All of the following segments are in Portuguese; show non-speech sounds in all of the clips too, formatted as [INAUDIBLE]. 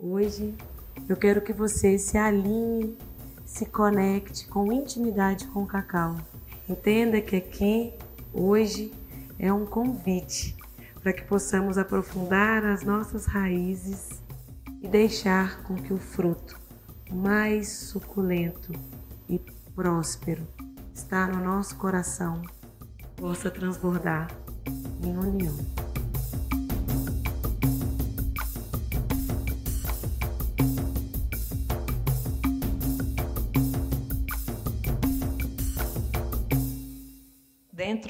Hoje eu quero que você se alinhe, se conecte com intimidade com o cacau. Entenda que aqui, hoje, é um convite para que possamos aprofundar as nossas raízes e deixar com que o fruto mais suculento e próspero está no nosso coração possa transbordar em união.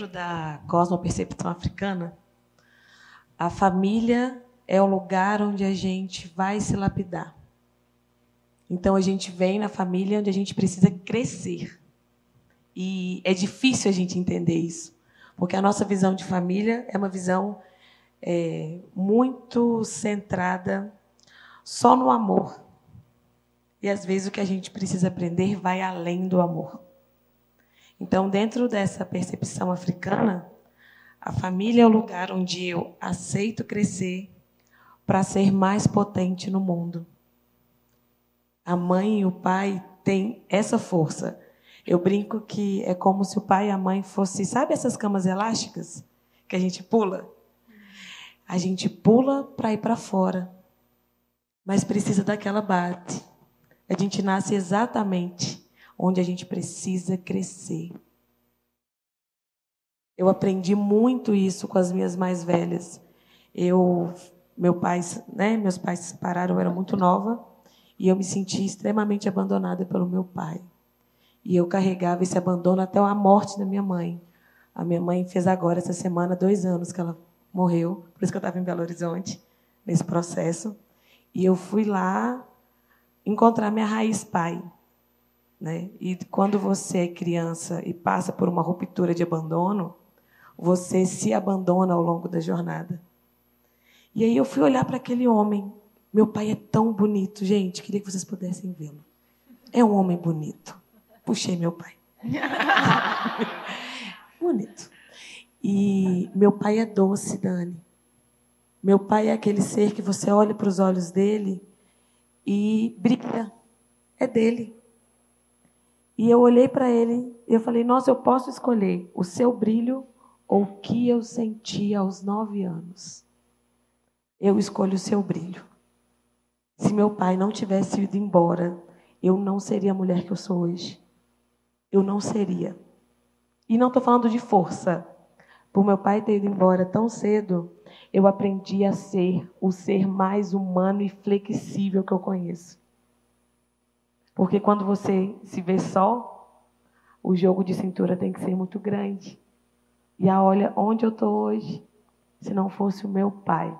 Da cosmopercepção africana, a família é o lugar onde a gente vai se lapidar. Então a gente vem na família onde a gente precisa crescer. E é difícil a gente entender isso, porque a nossa visão de família é uma visão é, muito centrada só no amor. E às vezes o que a gente precisa aprender vai além do amor. Então, dentro dessa percepção africana, a família é o lugar onde eu aceito crescer para ser mais potente no mundo. A mãe e o pai têm essa força. Eu brinco que é como se o pai e a mãe fossem, sabe essas camas elásticas que a gente pula? A gente pula para ir para fora, mas precisa daquela base. A gente nasce exatamente onde a gente precisa crescer. Eu aprendi muito isso com as minhas mais velhas. Eu, meu pai, né, meus pais se separaram, eu era muito nova. E eu me senti extremamente abandonada pelo meu pai. E eu carregava esse abandono até a morte da minha mãe. A minha mãe fez agora, essa semana, dois anos que ela morreu. Por isso que eu estava em Belo Horizonte, nesse processo. E eu fui lá encontrar minha raiz pai. Né? E quando você é criança e passa por uma ruptura de abandono, você se abandona ao longo da jornada. E aí eu fui olhar para aquele homem meu pai é tão bonito, gente. Queria que vocês pudessem vê-lo. É um homem bonito. Puxei meu pai. [LAUGHS] bonito. E meu pai é doce, Dani. Meu pai é aquele ser que você olha para os olhos dele e brilha. É dele. E eu olhei para ele e eu falei: Nossa, eu posso escolher o seu brilho ou o que eu senti aos nove anos. Eu escolho o seu brilho. Se meu pai não tivesse ido embora, eu não seria a mulher que eu sou hoje. Eu não seria. E não estou falando de força. Por meu pai ter ido embora tão cedo, eu aprendi a ser o ser mais humano e flexível que eu conheço. Porque quando você se vê só, o jogo de cintura tem que ser muito grande. E a olha onde eu estou hoje, se não fosse o meu pai,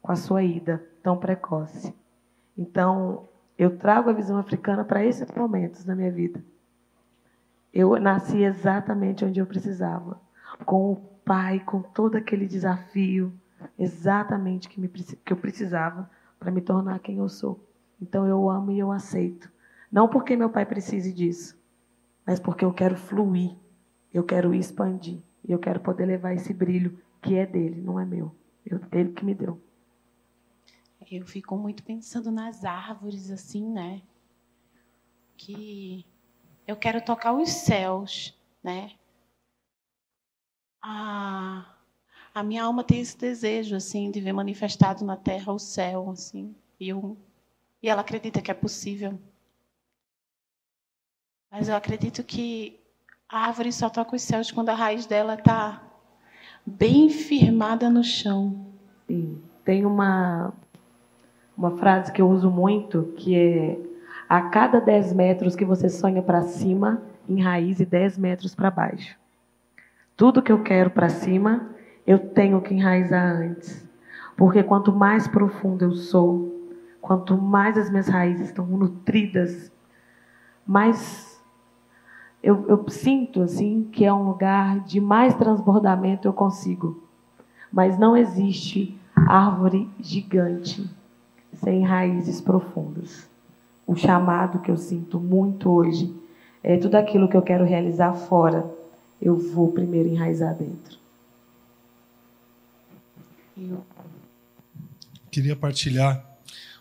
com a sua ida tão precoce. Então, eu trago a visão africana para esses momentos da minha vida. Eu nasci exatamente onde eu precisava, com o pai, com todo aquele desafio, exatamente que, me, que eu precisava para me tornar quem eu sou. Então, eu amo e eu aceito. Não porque meu pai precise disso, mas porque eu quero fluir, eu quero expandir, eu quero poder levar esse brilho que é dele, não é meu. Eu, ele que me deu. Eu fico muito pensando nas árvores, assim, né? Que eu quero tocar os céus, né? A, a minha alma tem esse desejo, assim, de ver manifestado na terra o céu, assim. E, eu, e ela acredita que é possível. Mas eu acredito que a árvore só toca os céus quando a raiz dela está bem firmada no chão. Sim. Tem uma, uma frase que eu uso muito, que é a cada 10 metros que você sonha para cima, enraize 10 metros para baixo. Tudo que eu quero para cima, eu tenho que enraizar antes. Porque quanto mais profundo eu sou, quanto mais as minhas raízes estão nutridas, mais eu, eu sinto assim que é um lugar de mais transbordamento eu consigo. Mas não existe árvore gigante sem raízes profundas. O chamado que eu sinto muito hoje é tudo aquilo que eu quero realizar fora, eu vou primeiro enraizar dentro. Queria partilhar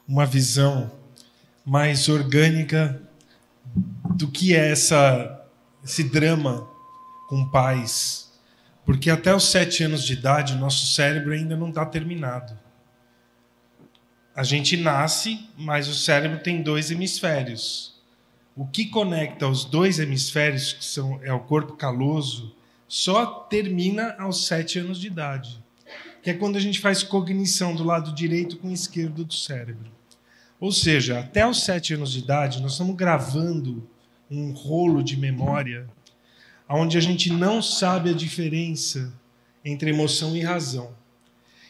uma visão mais orgânica do que é essa, esse drama com pais. Porque até os sete anos de idade, nosso cérebro ainda não está terminado. A gente nasce, mas o cérebro tem dois hemisférios. O que conecta os dois hemisférios, que são, é o corpo caloso, só termina aos sete anos de idade, que é quando a gente faz cognição do lado direito com o esquerdo do cérebro. Ou seja, até os sete anos de idade, nós estamos gravando um rolo de memória onde a gente não sabe a diferença entre emoção e razão.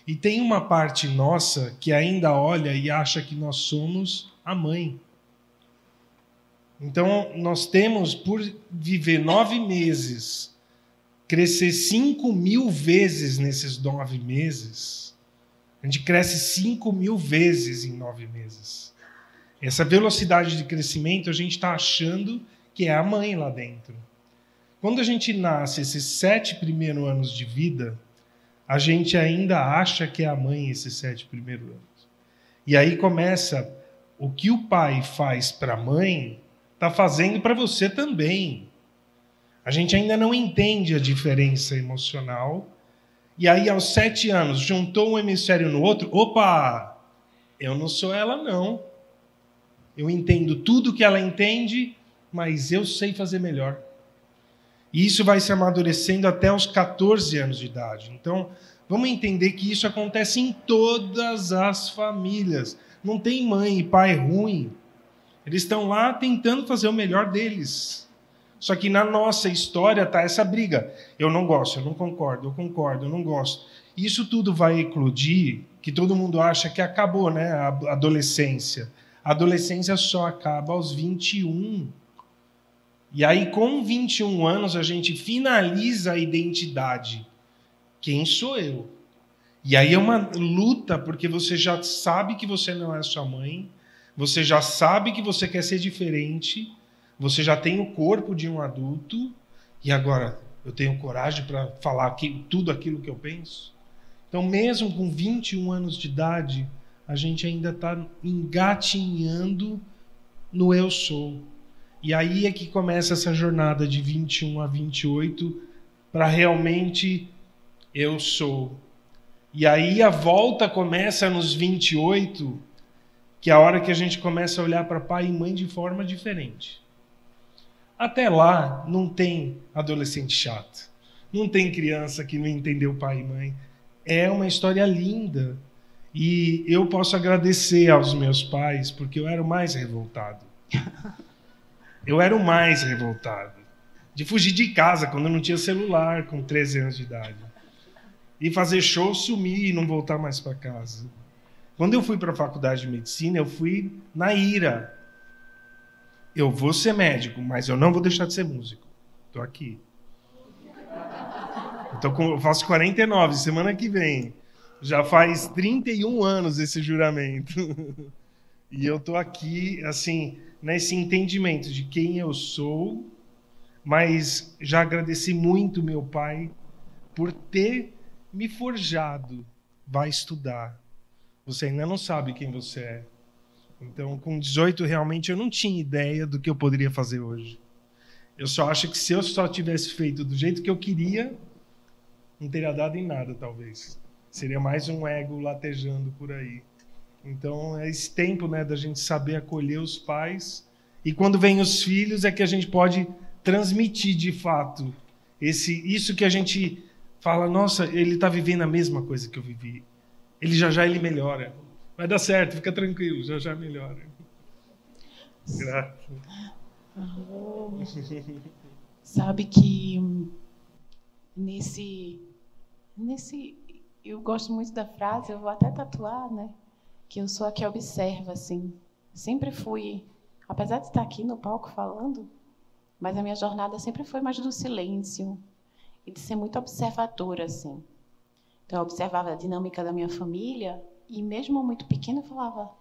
E tem uma parte nossa que ainda olha e acha que nós somos a mãe. Então, nós temos, por viver nove meses, crescer cinco mil vezes nesses nove meses. A gente cresce cinco mil vezes em nove meses. Essa velocidade de crescimento, a gente está achando que é a mãe lá dentro. Quando a gente nasce, esses sete primeiros anos de vida, a gente ainda acha que é a mãe esses sete primeiros anos. E aí começa o que o pai faz para a mãe, está fazendo para você também. A gente ainda não entende a diferença emocional. E aí, aos sete anos, juntou um hemisfério no outro. Opa! Eu não sou ela, não. Eu entendo tudo que ela entende, mas eu sei fazer melhor. E isso vai se amadurecendo até os 14 anos de idade. Então, vamos entender que isso acontece em todas as famílias. Não tem mãe e pai ruim. Eles estão lá tentando fazer o melhor deles. Só que na nossa história está essa briga. Eu não gosto, eu não concordo, eu concordo, eu não gosto. Isso tudo vai eclodir, que todo mundo acha que acabou, né? A adolescência. A adolescência só acaba aos 21 e aí, com 21 anos, a gente finaliza a identidade. Quem sou eu? E aí é uma luta, porque você já sabe que você não é sua mãe, você já sabe que você quer ser diferente, você já tem o corpo de um adulto, e agora eu tenho coragem para falar tudo aquilo que eu penso? Então, mesmo com 21 anos de idade, a gente ainda está engatinhando no eu sou. E aí é que começa essa jornada de 21 a 28 para realmente eu sou. E aí a volta começa nos 28, que é a hora que a gente começa a olhar para pai e mãe de forma diferente. Até lá não tem adolescente chato. Não tem criança que não entendeu pai e mãe. É uma história linda. E eu posso agradecer aos meus pais porque eu era o mais revoltado. [LAUGHS] Eu era o mais revoltado. De fugir de casa quando eu não tinha celular, com 13 anos de idade. E fazer show, sumir e não voltar mais para casa. Quando eu fui para a faculdade de medicina, eu fui na ira. Eu vou ser médico, mas eu não vou deixar de ser músico. Estou aqui. Eu, com, eu faço 49, semana que vem. Já faz 31 anos esse juramento. [LAUGHS] E eu estou aqui, assim, nesse entendimento de quem eu sou, mas já agradeci muito meu pai por ter me forjado. Vai estudar. Você ainda não sabe quem você é. Então, com 18, realmente eu não tinha ideia do que eu poderia fazer hoje. Eu só acho que se eu só tivesse feito do jeito que eu queria, não teria dado em nada, talvez. Seria mais um ego latejando por aí. Então, é esse tempo né, da gente saber acolher os pais. E quando vem os filhos, é que a gente pode transmitir de fato esse, isso que a gente fala: nossa, ele está vivendo a mesma coisa que eu vivi. Ele já já ele melhora. Vai dar certo, fica tranquilo, já já melhora. Graças. Sabe que nesse, nesse. Eu gosto muito da frase, eu vou até tatuar, né? que eu sou a que observa, assim. Sempre fui, apesar de estar aqui no palco falando, mas a minha jornada sempre foi mais do silêncio e de ser muito observadora, assim. Então, eu observava a dinâmica da minha família e, mesmo muito pequena, eu falava: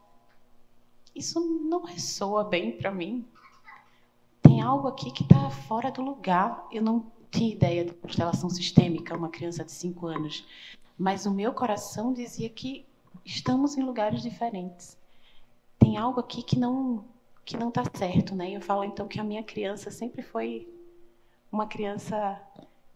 Isso não ressoa bem para mim. Tem algo aqui que está fora do lugar. Eu não tinha ideia de constelação sistêmica, uma criança de cinco anos. Mas o meu coração dizia que estamos em lugares diferentes. tem algo aqui que não que não está certo, né? Eu falo então que a minha criança sempre foi uma criança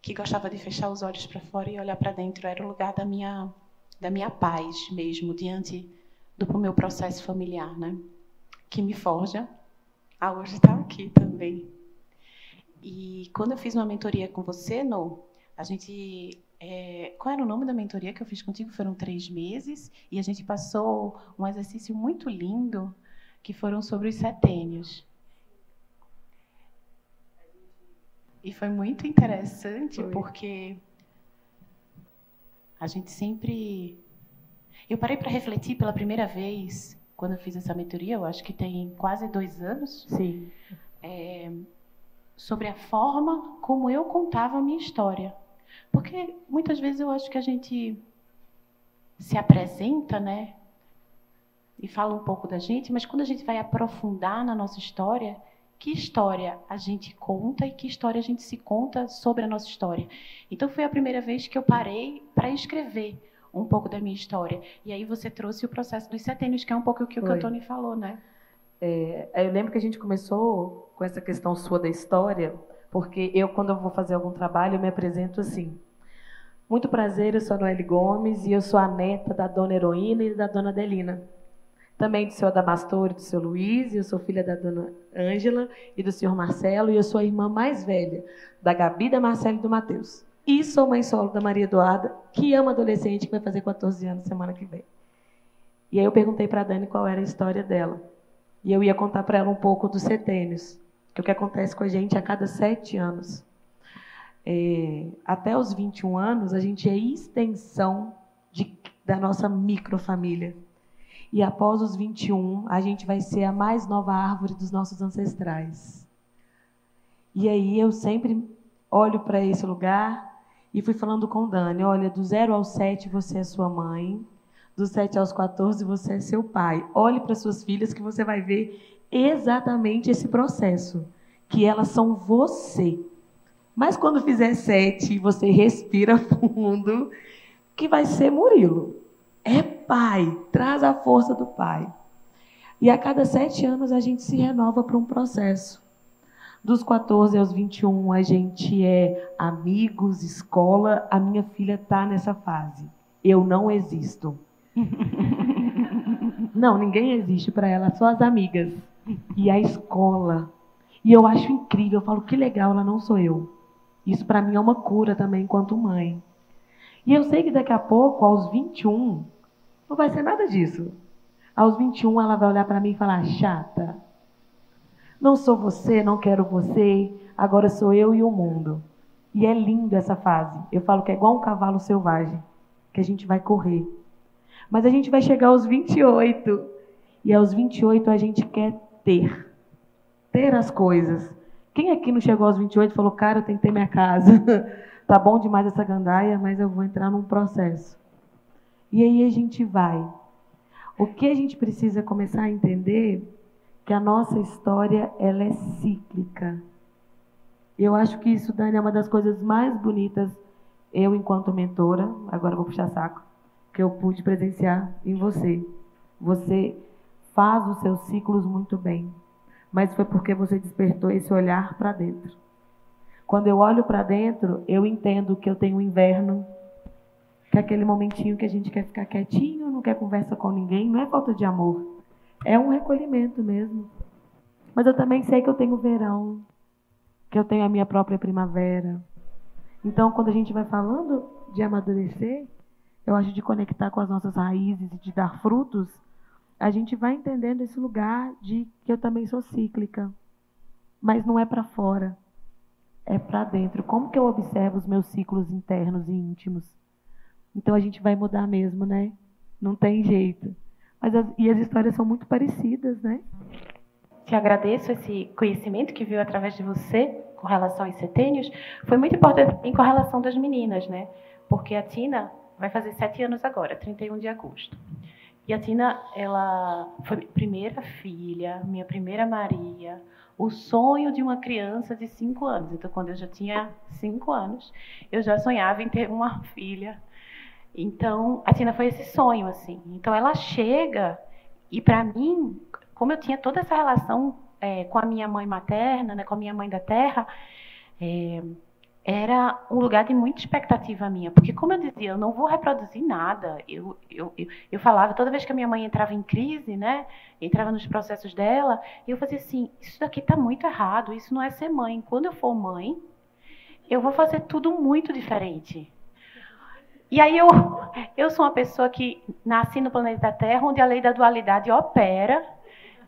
que gostava de fechar os olhos para fora e olhar para dentro. Era o lugar da minha da minha paz mesmo diante do meu processo familiar, né? Que me forja a hoje estar tá aqui também. E quando eu fiz uma mentoria com você, no a gente é, qual era o nome da mentoria que eu fiz contigo? Foram três meses e a gente passou um exercício muito lindo que foram sobre os setênios. E foi muito interessante foi. porque a gente sempre. Eu parei para refletir pela primeira vez quando eu fiz essa mentoria, eu acho que tem quase dois anos. Sim. É, sobre a forma como eu contava a minha história. Porque muitas vezes eu acho que a gente se apresenta, né? E fala um pouco da gente, mas quando a gente vai aprofundar na nossa história, que história a gente conta e que história a gente se conta sobre a nossa história. Então foi a primeira vez que eu parei para escrever um pouco da minha história. E aí você trouxe o processo dos setênios, que é um pouco o que foi. o Tony falou, né? É, eu lembro que a gente começou com essa questão sua da história, porque eu, quando eu vou fazer algum trabalho, eu me apresento assim. Muito prazer, eu sou a Noelle Gomes e eu sou a neta da dona Heroína e da dona Adelina. Também do senhor Adamastor e do senhor Luiz, e eu sou filha da dona Ângela e do senhor Marcelo, e eu sou a irmã mais velha da Gabi, da Marcela e do Matheus. E sou mãe solo da Maria Eduarda, que ama adolescente, que vai fazer 14 anos semana que vem. E aí eu perguntei para a Dani qual era a história dela. E eu ia contar para ela um pouco dos setênios, que é o que acontece com a gente a cada sete anos. É, até os 21 anos, a gente é extensão de, da nossa microfamília. E após os 21, a gente vai ser a mais nova árvore dos nossos ancestrais. E aí eu sempre olho para esse lugar e fui falando com Dani: olha, do 0 ao 7 você é sua mãe, do 7 aos 14 você é seu pai. Olhe para suas filhas que você vai ver exatamente esse processo, que elas são você. Mas quando fizer 7, você respira [LAUGHS] fundo, que vai ser Murilo. É pai, traz a força do pai. E a cada sete anos a gente se renova para um processo. Dos 14 aos 21, a gente é amigos, escola. A minha filha está nessa fase. Eu não existo. [LAUGHS] não, ninguém existe para ela, só as amigas. E a escola. E eu acho incrível, eu falo que legal, ela não sou eu. Isso para mim é uma cura também enquanto mãe. E eu sei que daqui a pouco, aos 21, não vai ser nada disso. Aos 21, ela vai olhar para mim e falar: chata. Não sou você, não quero você, agora sou eu e o mundo. E é lindo essa fase. Eu falo que é igual um cavalo selvagem, que a gente vai correr. Mas a gente vai chegar aos 28. E aos 28 a gente quer ter. Ter as coisas. Quem aqui não chegou aos 28 e falou, cara, eu tenho que ter minha casa. [LAUGHS] tá bom demais essa gandaia, mas eu vou entrar num processo. E aí a gente vai. O que a gente precisa começar a entender que a nossa história ela é cíclica. Eu acho que isso, Dani, é uma das coisas mais bonitas, eu enquanto mentora, agora vou puxar saco, que eu pude presenciar em você. Você faz os seus ciclos muito bem, mas foi porque você despertou esse olhar para dentro. Quando eu olho para dentro, eu entendo que eu tenho inverno, que é aquele momentinho que a gente quer ficar quietinho, não quer conversa com ninguém, não é falta de amor. É um recolhimento mesmo. Mas eu também sei que eu tenho verão, que eu tenho a minha própria primavera. Então, quando a gente vai falando de amadurecer, eu acho de conectar com as nossas raízes e de dar frutos, a gente vai entendendo esse lugar de que eu também sou cíclica. Mas não é para fora, é para dentro. Como que eu observo os meus ciclos internos e íntimos? Então a gente vai mudar mesmo, né? Não tem jeito. Mas as, e as histórias são muito parecidas, né? Te agradeço esse conhecimento que veio através de você com relação aos setênios. Foi muito importante em correlação das meninas, né? Porque a Tina vai fazer sete anos agora, 31 de agosto. E a Tina, ela foi minha primeira filha, minha primeira Maria, o sonho de uma criança de cinco anos. Então, quando eu já tinha cinco anos, eu já sonhava em ter uma filha então, a Tina foi esse sonho, assim. Então, ela chega e para mim, como eu tinha toda essa relação é, com a minha mãe materna, né, com a minha mãe da terra, é, era um lugar de muita expectativa minha, porque como eu dizia, eu não vou reproduzir nada. Eu, eu, eu, eu, falava, toda vez que a minha mãe entrava em crise, né, entrava nos processos dela, eu fazia assim, isso daqui está muito errado, isso não é ser mãe. Quando eu for mãe, eu vou fazer tudo muito diferente. E aí eu, eu sou uma pessoa que nasci no planeta Terra, onde a lei da dualidade opera.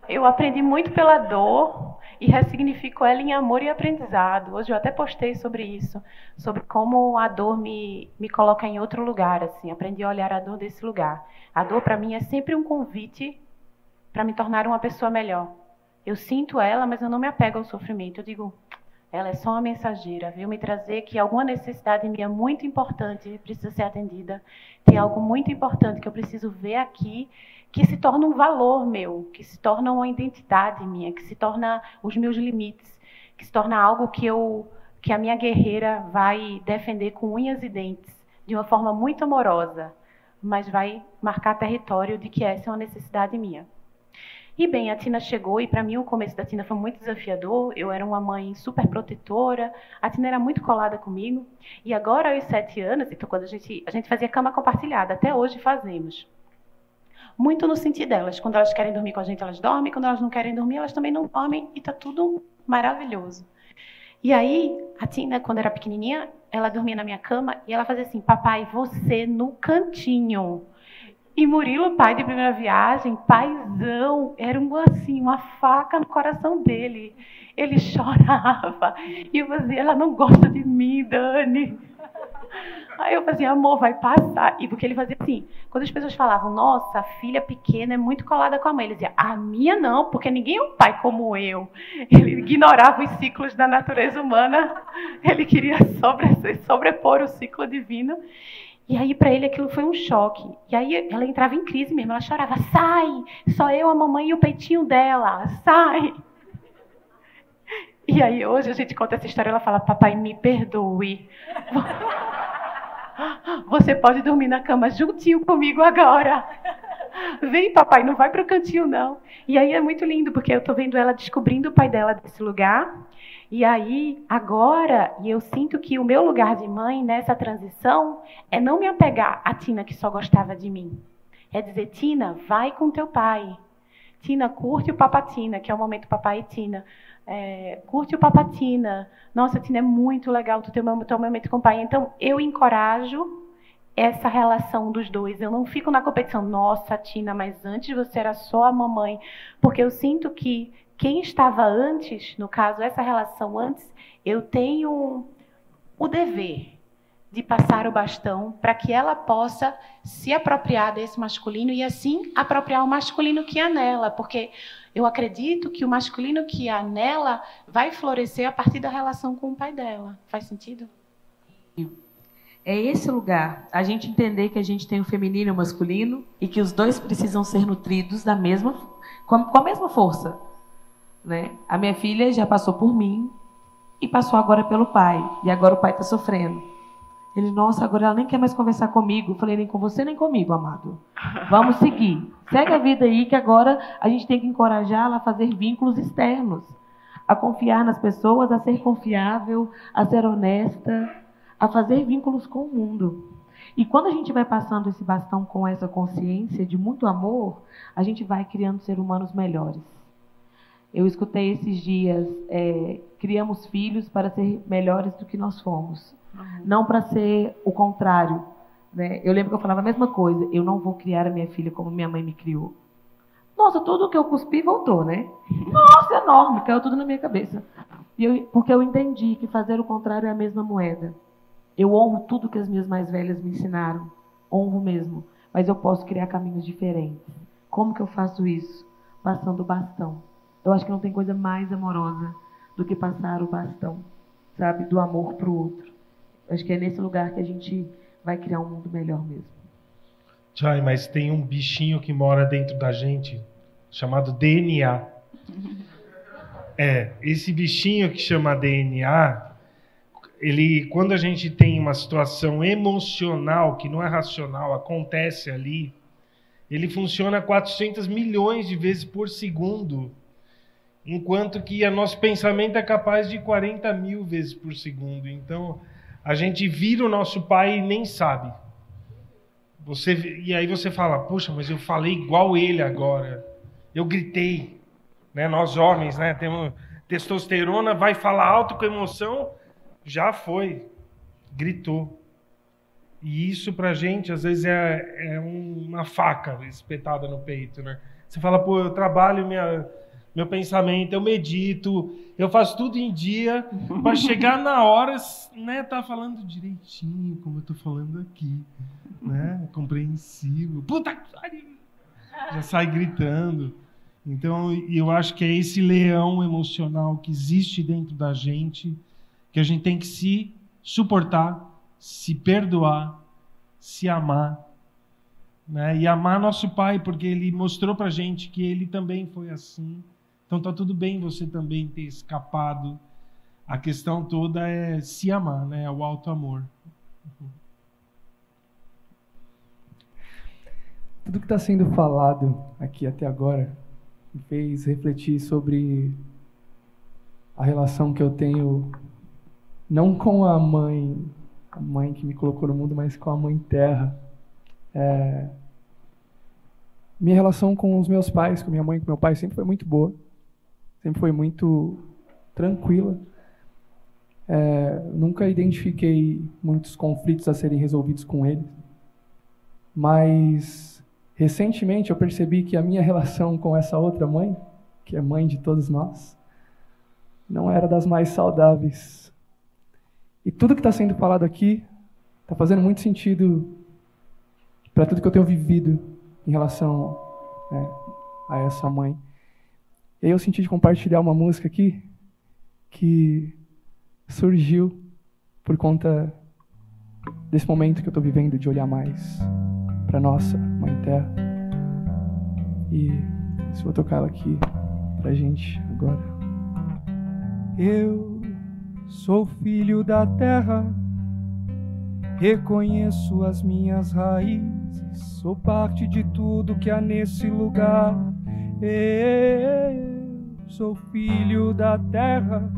Eu aprendi muito pela dor, e ressignifico ela em amor e aprendizado. Hoje eu até postei sobre isso, sobre como a dor me, me coloca em outro lugar, assim, aprendi a olhar a dor desse lugar. A dor para mim é sempre um convite para me tornar uma pessoa melhor. Eu sinto ela, mas eu não me apego ao sofrimento. Eu digo, ela é só uma mensageira, veio me trazer que alguma necessidade minha muito importante precisa ser atendida. Tem algo muito importante que eu preciso ver aqui que se torna um valor meu, que se torna uma identidade minha, que se torna os meus limites, que se torna algo que eu que a minha guerreira vai defender com unhas e dentes, de uma forma muito amorosa, mas vai marcar território de que essa é uma necessidade minha. E bem, a Tina chegou e para mim o começo da Tina foi muito desafiador. Eu era uma mãe super protetora, a Tina era muito colada comigo. E agora aos sete anos, então quando a gente a gente fazia cama compartilhada, até hoje fazemos muito no sentido delas. Quando elas querem dormir com a gente, elas dormem. Quando elas não querem dormir, elas também não dormem. E tá tudo maravilhoso. E aí, a Tina, quando era pequenininha, ela dormia na minha cama e ela fazia assim: Papai, você no cantinho. E Murilo, pai de primeira viagem, paizão, era um, assim, uma faca no coração dele. Ele [LAUGHS] chorava. E eu fazia: Ela não gosta de mim, Dani. Aí eu fazia, amor, vai passar. E porque ele fazia assim, quando as pessoas falavam, nossa, a filha pequena é muito colada com a mãe, ele dizia, a minha não, porque ninguém é um pai como eu. Ele ignorava os ciclos da natureza humana, ele queria sobre, sobrepor o ciclo divino. E aí, para ele, aquilo foi um choque. E aí, ela entrava em crise mesmo, ela chorava: sai, só eu, a mamãe e o peitinho dela, sai. E aí, hoje a gente conta essa história, ela fala: papai, me perdoe. [LAUGHS] Você pode dormir na cama juntinho comigo agora. Vem, papai, não vai para o cantinho, não. E aí é muito lindo, porque eu estou vendo ela descobrindo o pai dela desse lugar. E aí, agora, e eu sinto que o meu lugar de mãe nessa transição é não me apegar à Tina que só gostava de mim. É dizer, Tina, vai com teu pai. Tina, curte o Papatina, que é o momento papai e Tina é, curte o Papatina. Nossa, Tina, é muito legal tu ter um momento com o pai. Então, eu encorajo essa relação dos dois. Eu não fico na competição, nossa, Tina, mas antes você era só a mamãe. Porque eu sinto que quem estava antes, no caso, essa relação antes, eu tenho o dever de passar o bastão para que ela possa se apropriar desse masculino e assim apropriar o masculino que há nela, porque eu acredito que o masculino que há nela vai florescer a partir da relação com o pai dela. Faz sentido? É esse lugar, a gente entender que a gente tem o feminino e o masculino e que os dois precisam ser nutridos da mesma, com a mesma força. Né? A minha filha já passou por mim e passou agora pelo pai, e agora o pai está sofrendo. Ele, nossa, agora ela nem quer mais conversar comigo. Eu falei, nem com você, nem comigo, amado. [LAUGHS] Vamos seguir. Segue a vida aí, que agora a gente tem que encorajá-la a fazer vínculos externos. A confiar nas pessoas, a ser confiável, a ser honesta, a fazer vínculos com o mundo. E quando a gente vai passando esse bastão com essa consciência de muito amor, a gente vai criando ser humanos melhores. Eu escutei esses dias, é, criamos filhos para ser melhores do que nós fomos. Uhum. Não para ser o contrário. Né? Eu lembro que eu falava a mesma coisa. Eu não vou criar a minha filha como minha mãe me criou. Nossa, tudo que eu cuspi voltou, né? [LAUGHS] Nossa, enorme, caiu tudo na minha cabeça. E eu, porque eu entendi que fazer o contrário é a mesma moeda. Eu honro tudo que as minhas mais velhas me ensinaram. Honro mesmo. Mas eu posso criar caminhos diferentes. Como que eu faço isso? Passando o bastão. Eu acho que não tem coisa mais amorosa do que passar o bastão, sabe? Do amor para o outro. Acho que é nesse lugar que a gente vai criar um mundo melhor mesmo. Jai, mas tem um bichinho que mora dentro da gente chamado DNA. [LAUGHS] É, esse bichinho que chama DNA, ele, quando a gente tem uma situação emocional que não é racional, acontece ali, ele funciona 400 milhões de vezes por segundo, enquanto que o nosso pensamento é capaz de 40 mil vezes por segundo. Então, a gente vira o nosso pai e nem sabe. Você, e aí você fala, poxa, mas eu falei igual ele agora. Eu gritei. Né? Nós homens, né? Temos testosterona, vai falar alto com emoção, já foi. Gritou. E isso pra gente, às vezes, é, é uma faca espetada no peito, né? Você fala, pô, eu trabalho minha, meu pensamento, eu medito, eu faço tudo em dia, para chegar na hora, né, tá falando direitinho, como eu tô falando aqui, né? Compreensível. Puta que pariu! Já sai gritando. Então, eu acho que é esse leão emocional que existe dentro da gente, que a gente tem que se suportar, se perdoar, se amar. Né? E amar nosso pai, porque ele mostrou para gente que ele também foi assim. Então tá tudo bem você também ter escapado. A questão toda é se amar, né? É o alto amor. Tudo que está sendo falado aqui até agora me fez refletir sobre a relação que eu tenho não com a mãe a mãe que me colocou no mundo, mas com a mãe terra. É... Minha relação com os meus pais, com minha mãe com meu pai, sempre foi muito boa. Sempre foi muito tranquila. É... Nunca identifiquei muitos conflitos a serem resolvidos com eles. Mas, recentemente, eu percebi que a minha relação com essa outra mãe, que é mãe de todos nós, não era das mais saudáveis e tudo que está sendo falado aqui está fazendo muito sentido para tudo que eu tenho vivido em relação né, a essa mãe. E aí eu senti de compartilhar uma música aqui que surgiu por conta desse momento que eu estou vivendo de olhar mais para nossa Mãe Terra. E se vou tocar ela aqui para gente agora. Eu Sou filho da terra, reconheço as minhas raízes, sou parte de tudo que há nesse lugar. Eu sou filho da terra,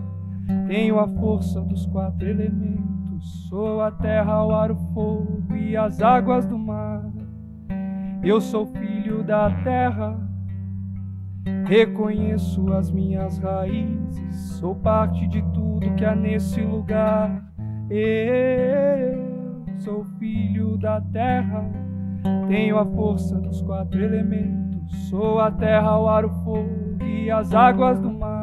tenho a força dos quatro elementos, sou a terra, o ar, o fogo e as águas do mar. Eu sou filho da terra Reconheço as minhas raízes, sou parte de tudo que há nesse lugar. Eu sou filho da terra, tenho a força dos quatro elementos, sou a terra, o ar, o fogo e as águas do mar.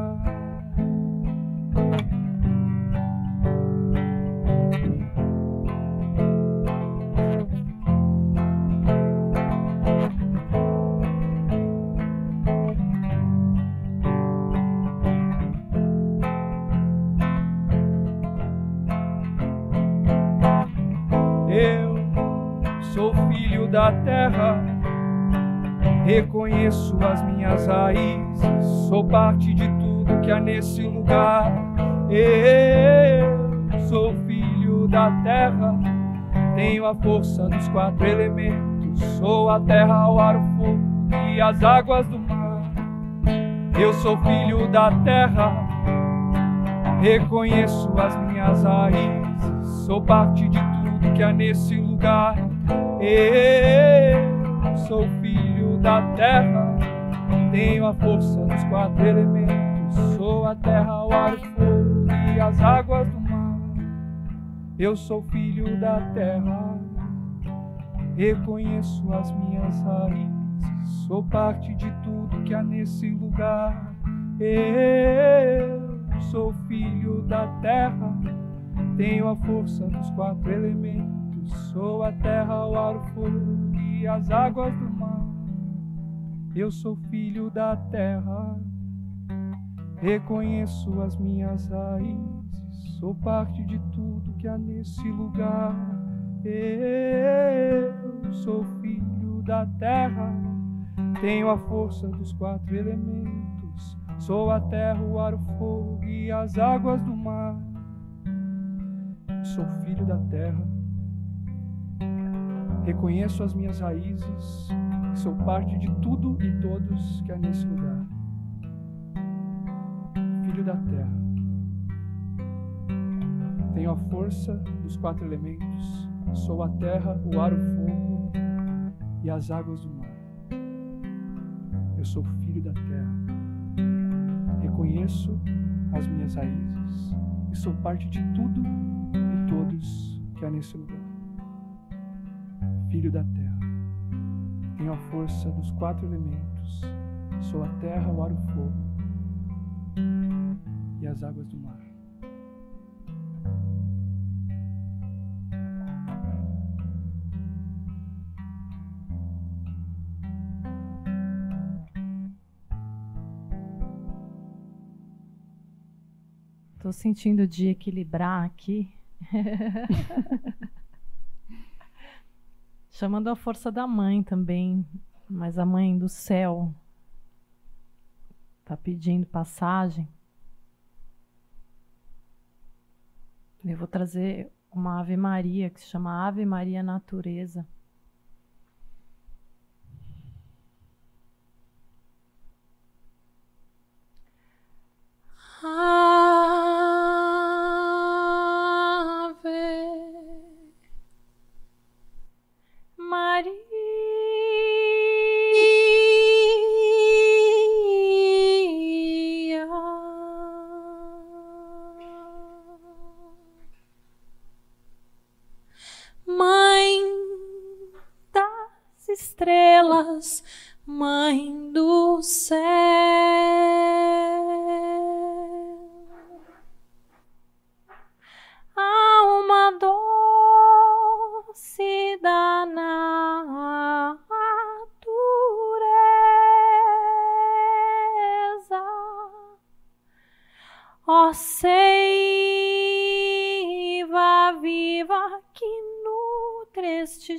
da terra. Reconheço as minhas raízes, sou parte de tudo que há nesse lugar. Eu sou filho da terra, tenho a força dos quatro elementos, sou a terra, o ar, o fogo e as águas do mar. Eu sou filho da terra, reconheço as minhas raízes, sou parte de tudo que há nesse lugar. Eu sou filho da terra, tenho a força dos quatro elementos. Sou a terra, o ar, o fogo e as águas do mar. Eu sou filho da terra, reconheço as minhas raízes. Sou parte de tudo que há nesse lugar. Eu sou filho da terra, tenho a força dos quatro elementos. Sou a terra, o ar, o fogo e as águas do. Eu sou filho da terra, reconheço as minhas raízes. Sou parte de tudo que há nesse lugar. Eu sou filho da terra, tenho a força dos quatro elementos. Sou a terra, o ar, o fogo e as águas do mar. Sou filho da terra Reconheço as minhas raízes, Sou parte de tudo e todos que há nesse lugar. Filho da terra. Tenho a força dos quatro elementos. Sou a terra, o ar, o fogo e as águas do mar. Eu sou filho da terra. Reconheço as minhas raízes e sou parte de tudo e todos que há nesse lugar. Filho da terra. Tenho a força dos quatro elementos. Sou a terra, o ar, o fogo e as águas do mar. Estou sentindo de equilibrar aqui. [LAUGHS] Chamando a força da mãe também, mas a mãe do céu está pedindo passagem. Eu vou trazer uma Ave Maria que se chama Ave Maria Natureza.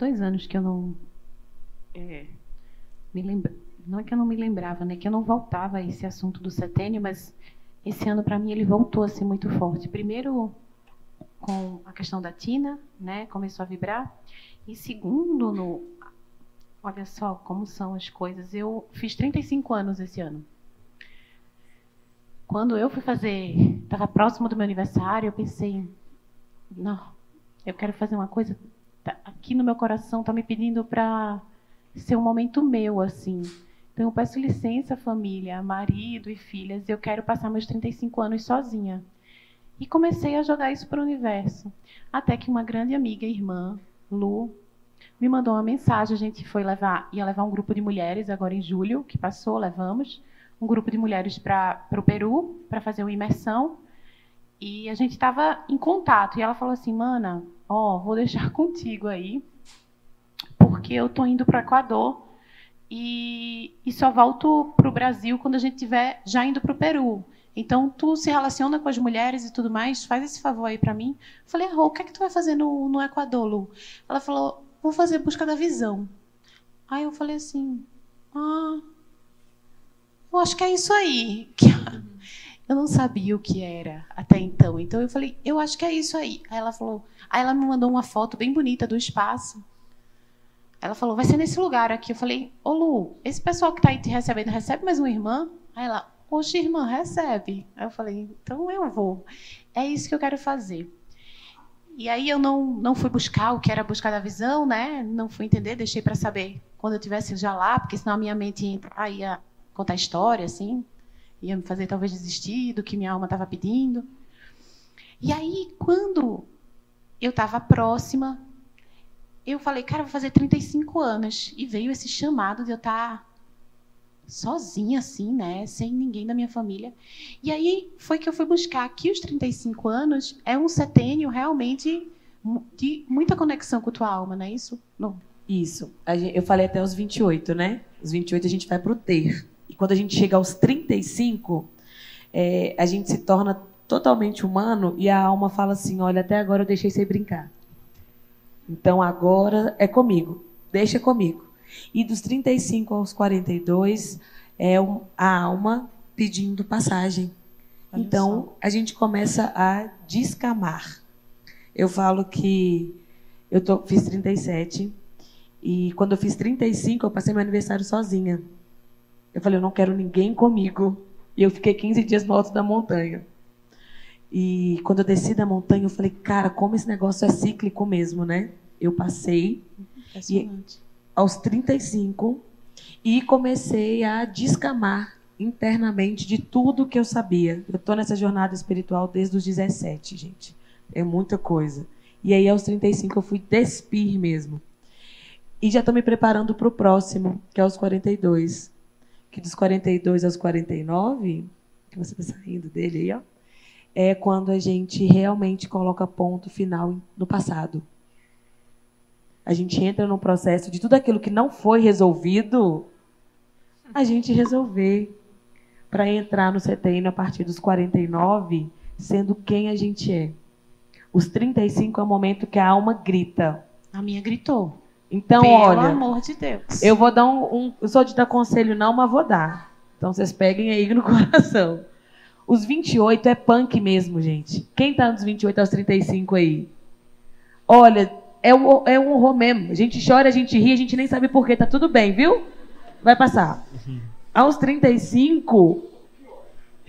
dois anos que eu não. É, me lembra, não é que eu não me lembrava, né? Que eu não voltava a esse assunto do setênio, mas esse ano para mim ele voltou a ser muito forte. Primeiro com a questão da Tina, né? Começou a vibrar. E segundo, no, olha só como são as coisas. Eu fiz 35 anos esse ano. Quando eu fui fazer, estava próximo do meu aniversário, eu pensei, não, eu quero fazer uma coisa no meu coração está me pedindo para ser um momento meu assim. Então eu peço licença, família, marido e filhas, eu quero passar meus 35 anos sozinha. E comecei a jogar isso para o universo. Até que uma grande amiga, irmã, Lu, me mandou uma mensagem. A gente foi levar, ia levar um grupo de mulheres agora em julho, que passou, levamos um grupo de mulheres para o Peru para fazer uma imersão. E a gente estava em contato. E ela falou assim: Mana, ó, vou deixar [LAUGHS] contigo aí, porque eu tô indo para o Equador e, e só volto para o Brasil quando a gente estiver já indo para o Peru. Então, tu se relaciona com as mulheres e tudo mais, faz esse favor aí para mim. Eu falei, Rô, o que é que tu vai fazer no, no Equador, Lu? Ela falou, vou fazer busca da visão. Aí eu falei assim, ah, eu acho que é isso aí. [LAUGHS] Eu não sabia o que era até então. Então eu falei, eu acho que é isso aí. Aí ela falou, aí ela me mandou uma foto bem bonita do espaço. Ela falou, vai ser nesse lugar aqui. Eu falei, ô Lu, esse pessoal que está aí te recebendo, recebe mais uma irmã? Aí ela, poxa, irmã, recebe. Aí eu falei, então eu vou. É isso que eu quero fazer. E aí eu não, não fui buscar o que era buscar da visão, né? Não fui entender, deixei para saber quando eu tivesse já lá, porque senão a minha mente ia contar história, assim, ia me fazer talvez desistir do que minha alma estava pedindo. E aí, quando eu estava próxima, eu falei, cara, vou fazer 35 anos. E veio esse chamado de eu estar tá sozinha, assim, né? Sem ninguém da minha família. E aí foi que eu fui buscar que os 35 anos é um setênio realmente de muita conexão com a tua alma, não é isso? Não. Isso. Eu falei até os 28, né? Os 28 a gente vai para o ter. E quando a gente chega aos 35, é, a gente se torna totalmente humano e a alma fala assim: olha, até agora eu deixei você brincar. Então agora é comigo, deixa comigo. E dos 35 aos 42 é a alma pedindo passagem. Olha então só. a gente começa a descamar. Eu falo que eu tô, fiz 37 e quando eu fiz 35 eu passei meu aniversário sozinha. Eu falei, eu não quero ninguém comigo. E eu fiquei 15 dias no alto da montanha. E quando eu desci da montanha, eu falei, cara, como esse negócio é cíclico mesmo, né? Eu passei e, aos 35 e comecei a descamar internamente de tudo que eu sabia. Eu estou nessa jornada espiritual desde os 17, gente. É muita coisa. E aí, aos 35, eu fui despir mesmo. E já estou me preparando para o próximo, que é aos 42 que dos 42 aos 49, que você está saindo dele aí, ó, é quando a gente realmente coloca ponto final no passado. A gente entra no processo de tudo aquilo que não foi resolvido, a gente resolver para entrar no setembro a partir dos 49, sendo quem a gente é. Os 35 é o momento que a alma grita. A minha gritou. Então, Pelo olha. Pelo amor de Deus. Eu vou dar um, um. Eu sou de dar conselho, não, mas vou dar. Então vocês peguem aí no [LAUGHS] coração. Os 28 é punk mesmo, gente. Quem tá nos 28 aos 35 aí? Olha, é um, é um horror mesmo. A gente chora, a gente ri, a gente nem sabe porquê. Tá tudo bem, viu? Vai passar. Aos 35,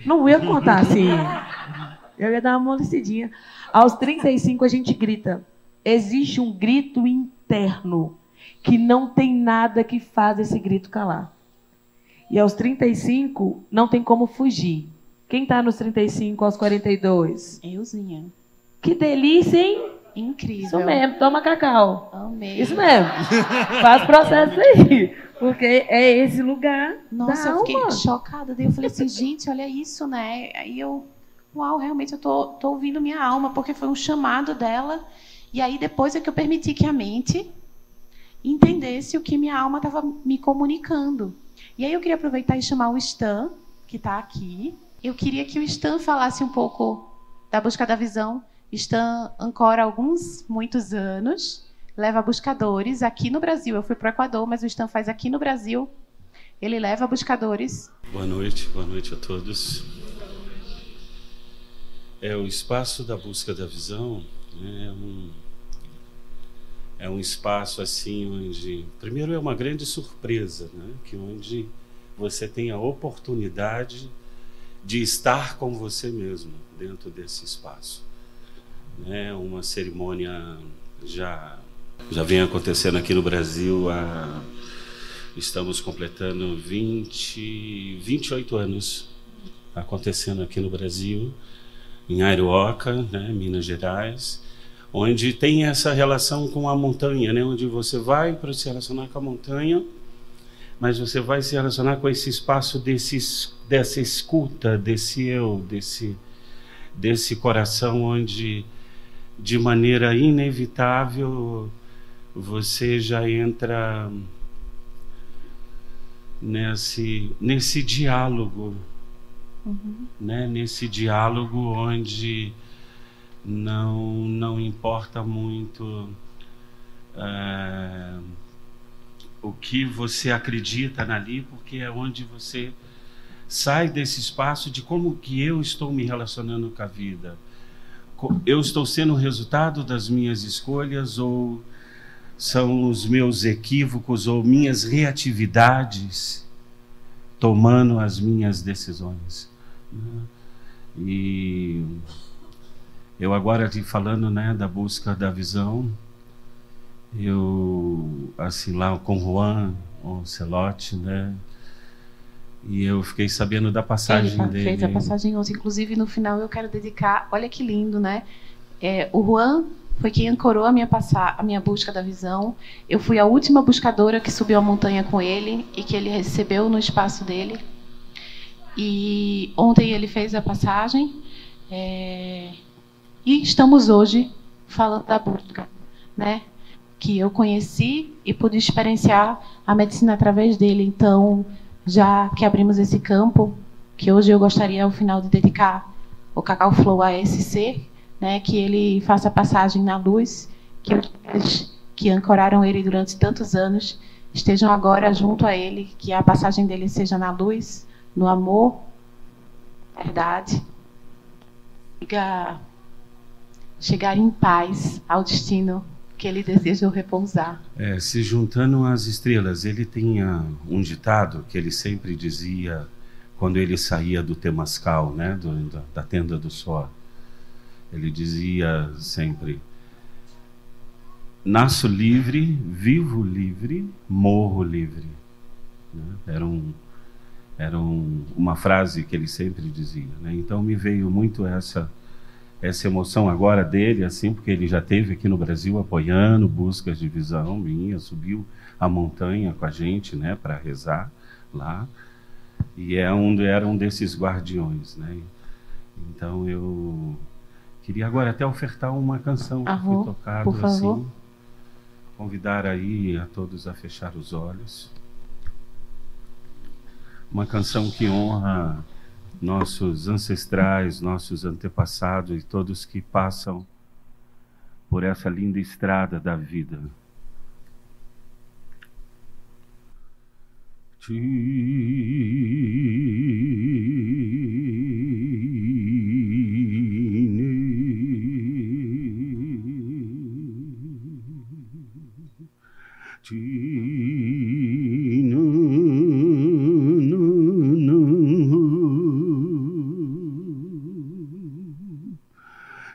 não ia contar assim. Eu ia dar uma molecidinha. Aos 35 a gente grita. Existe um grito interno que não tem nada que faz esse grito calar. E aos 35 não tem como fugir. Quem está nos 35 aos 42? Euzinha. Que delícia, hein? Incrível. Isso mesmo, toma cacau. Amei. Isso mesmo. Faz processo aí. Porque é esse lugar. Nossa, eu fiquei chocada. Daí eu falei assim, gente, olha isso, né? Aí eu, uau, realmente eu tô, tô ouvindo minha alma, porque foi um chamado dela. E aí depois é que eu permiti que a mente entendesse o que minha alma estava me comunicando. E aí eu queria aproveitar e chamar o Stan, que está aqui. Eu queria que o Stan falasse um pouco da busca da visão. Stan ancora alguns, muitos anos, leva buscadores aqui no Brasil. Eu fui para o Equador, mas o Stan faz aqui no Brasil. Ele leva buscadores. Boa noite, boa noite a todos. É o espaço da busca da visão né, é um é um espaço assim onde primeiro é uma grande surpresa, né? Que onde você tem a oportunidade de estar com você mesmo dentro desse espaço. Né? Uma cerimônia já já vem acontecendo aqui no Brasil há estamos completando 20 28 anos acontecendo aqui no Brasil em Arioca, né, Minas Gerais onde tem essa relação com a montanha, né? onde você vai para se relacionar com a montanha, mas você vai se relacionar com esse espaço desse, dessa escuta, desse eu, desse, desse coração onde de maneira inevitável, você já entra nesse, nesse diálogo, uhum. né? nesse diálogo onde não, não importa muito é, o que você acredita ali, porque é onde você sai desse espaço de como que eu estou me relacionando com a vida. Eu estou sendo o resultado das minhas escolhas ou são os meus equívocos ou minhas reatividades tomando as minhas decisões. E eu agora te falando, né, da busca da visão, eu assim lá com Juan, o Celote, né, e eu fiquei sabendo da passagem Ele dele. fez a passagem 11, inclusive no final eu quero dedicar, olha que lindo, né? É, o Juan foi quem ancorou a minha, passar, a minha busca da visão. Eu fui a última buscadora que subiu a montanha com ele e que ele recebeu no espaço dele. E ontem ele fez a passagem. É, e estamos hoje falando da busca, né? Que eu conheci e pude experienciar a medicina através dele. Então, já que abrimos esse campo, que hoje eu gostaria ao final de dedicar o Cacau Flow a esse ser, né, que ele faça passagem na luz, que os que ancoraram ele durante tantos anos estejam agora junto a ele, que a passagem dele seja na luz, no amor, verdade, chegar, chegar em paz ao destino que ele desejou repousar. É, se juntando às estrelas, ele tinha um ditado que ele sempre dizia quando ele saía do Temascal, né, do, da, da tenda do sol ele dizia sempre: Nasço livre, vivo livre, morro livre. Né? Era, um, era um, uma frase que ele sempre dizia. Né? Então me veio muito essa essa emoção agora dele, assim, porque ele já teve aqui no Brasil apoiando buscas de visão minha, subiu a montanha com a gente, né, para rezar lá, e é um, era um desses guardiões, né. Então eu Queria agora até ofertar uma canção que foi tocada assim. Convidar aí a todos a fechar os olhos. Uma canção que honra nossos ancestrais, nossos antepassados e todos que passam por essa linda estrada da vida. Te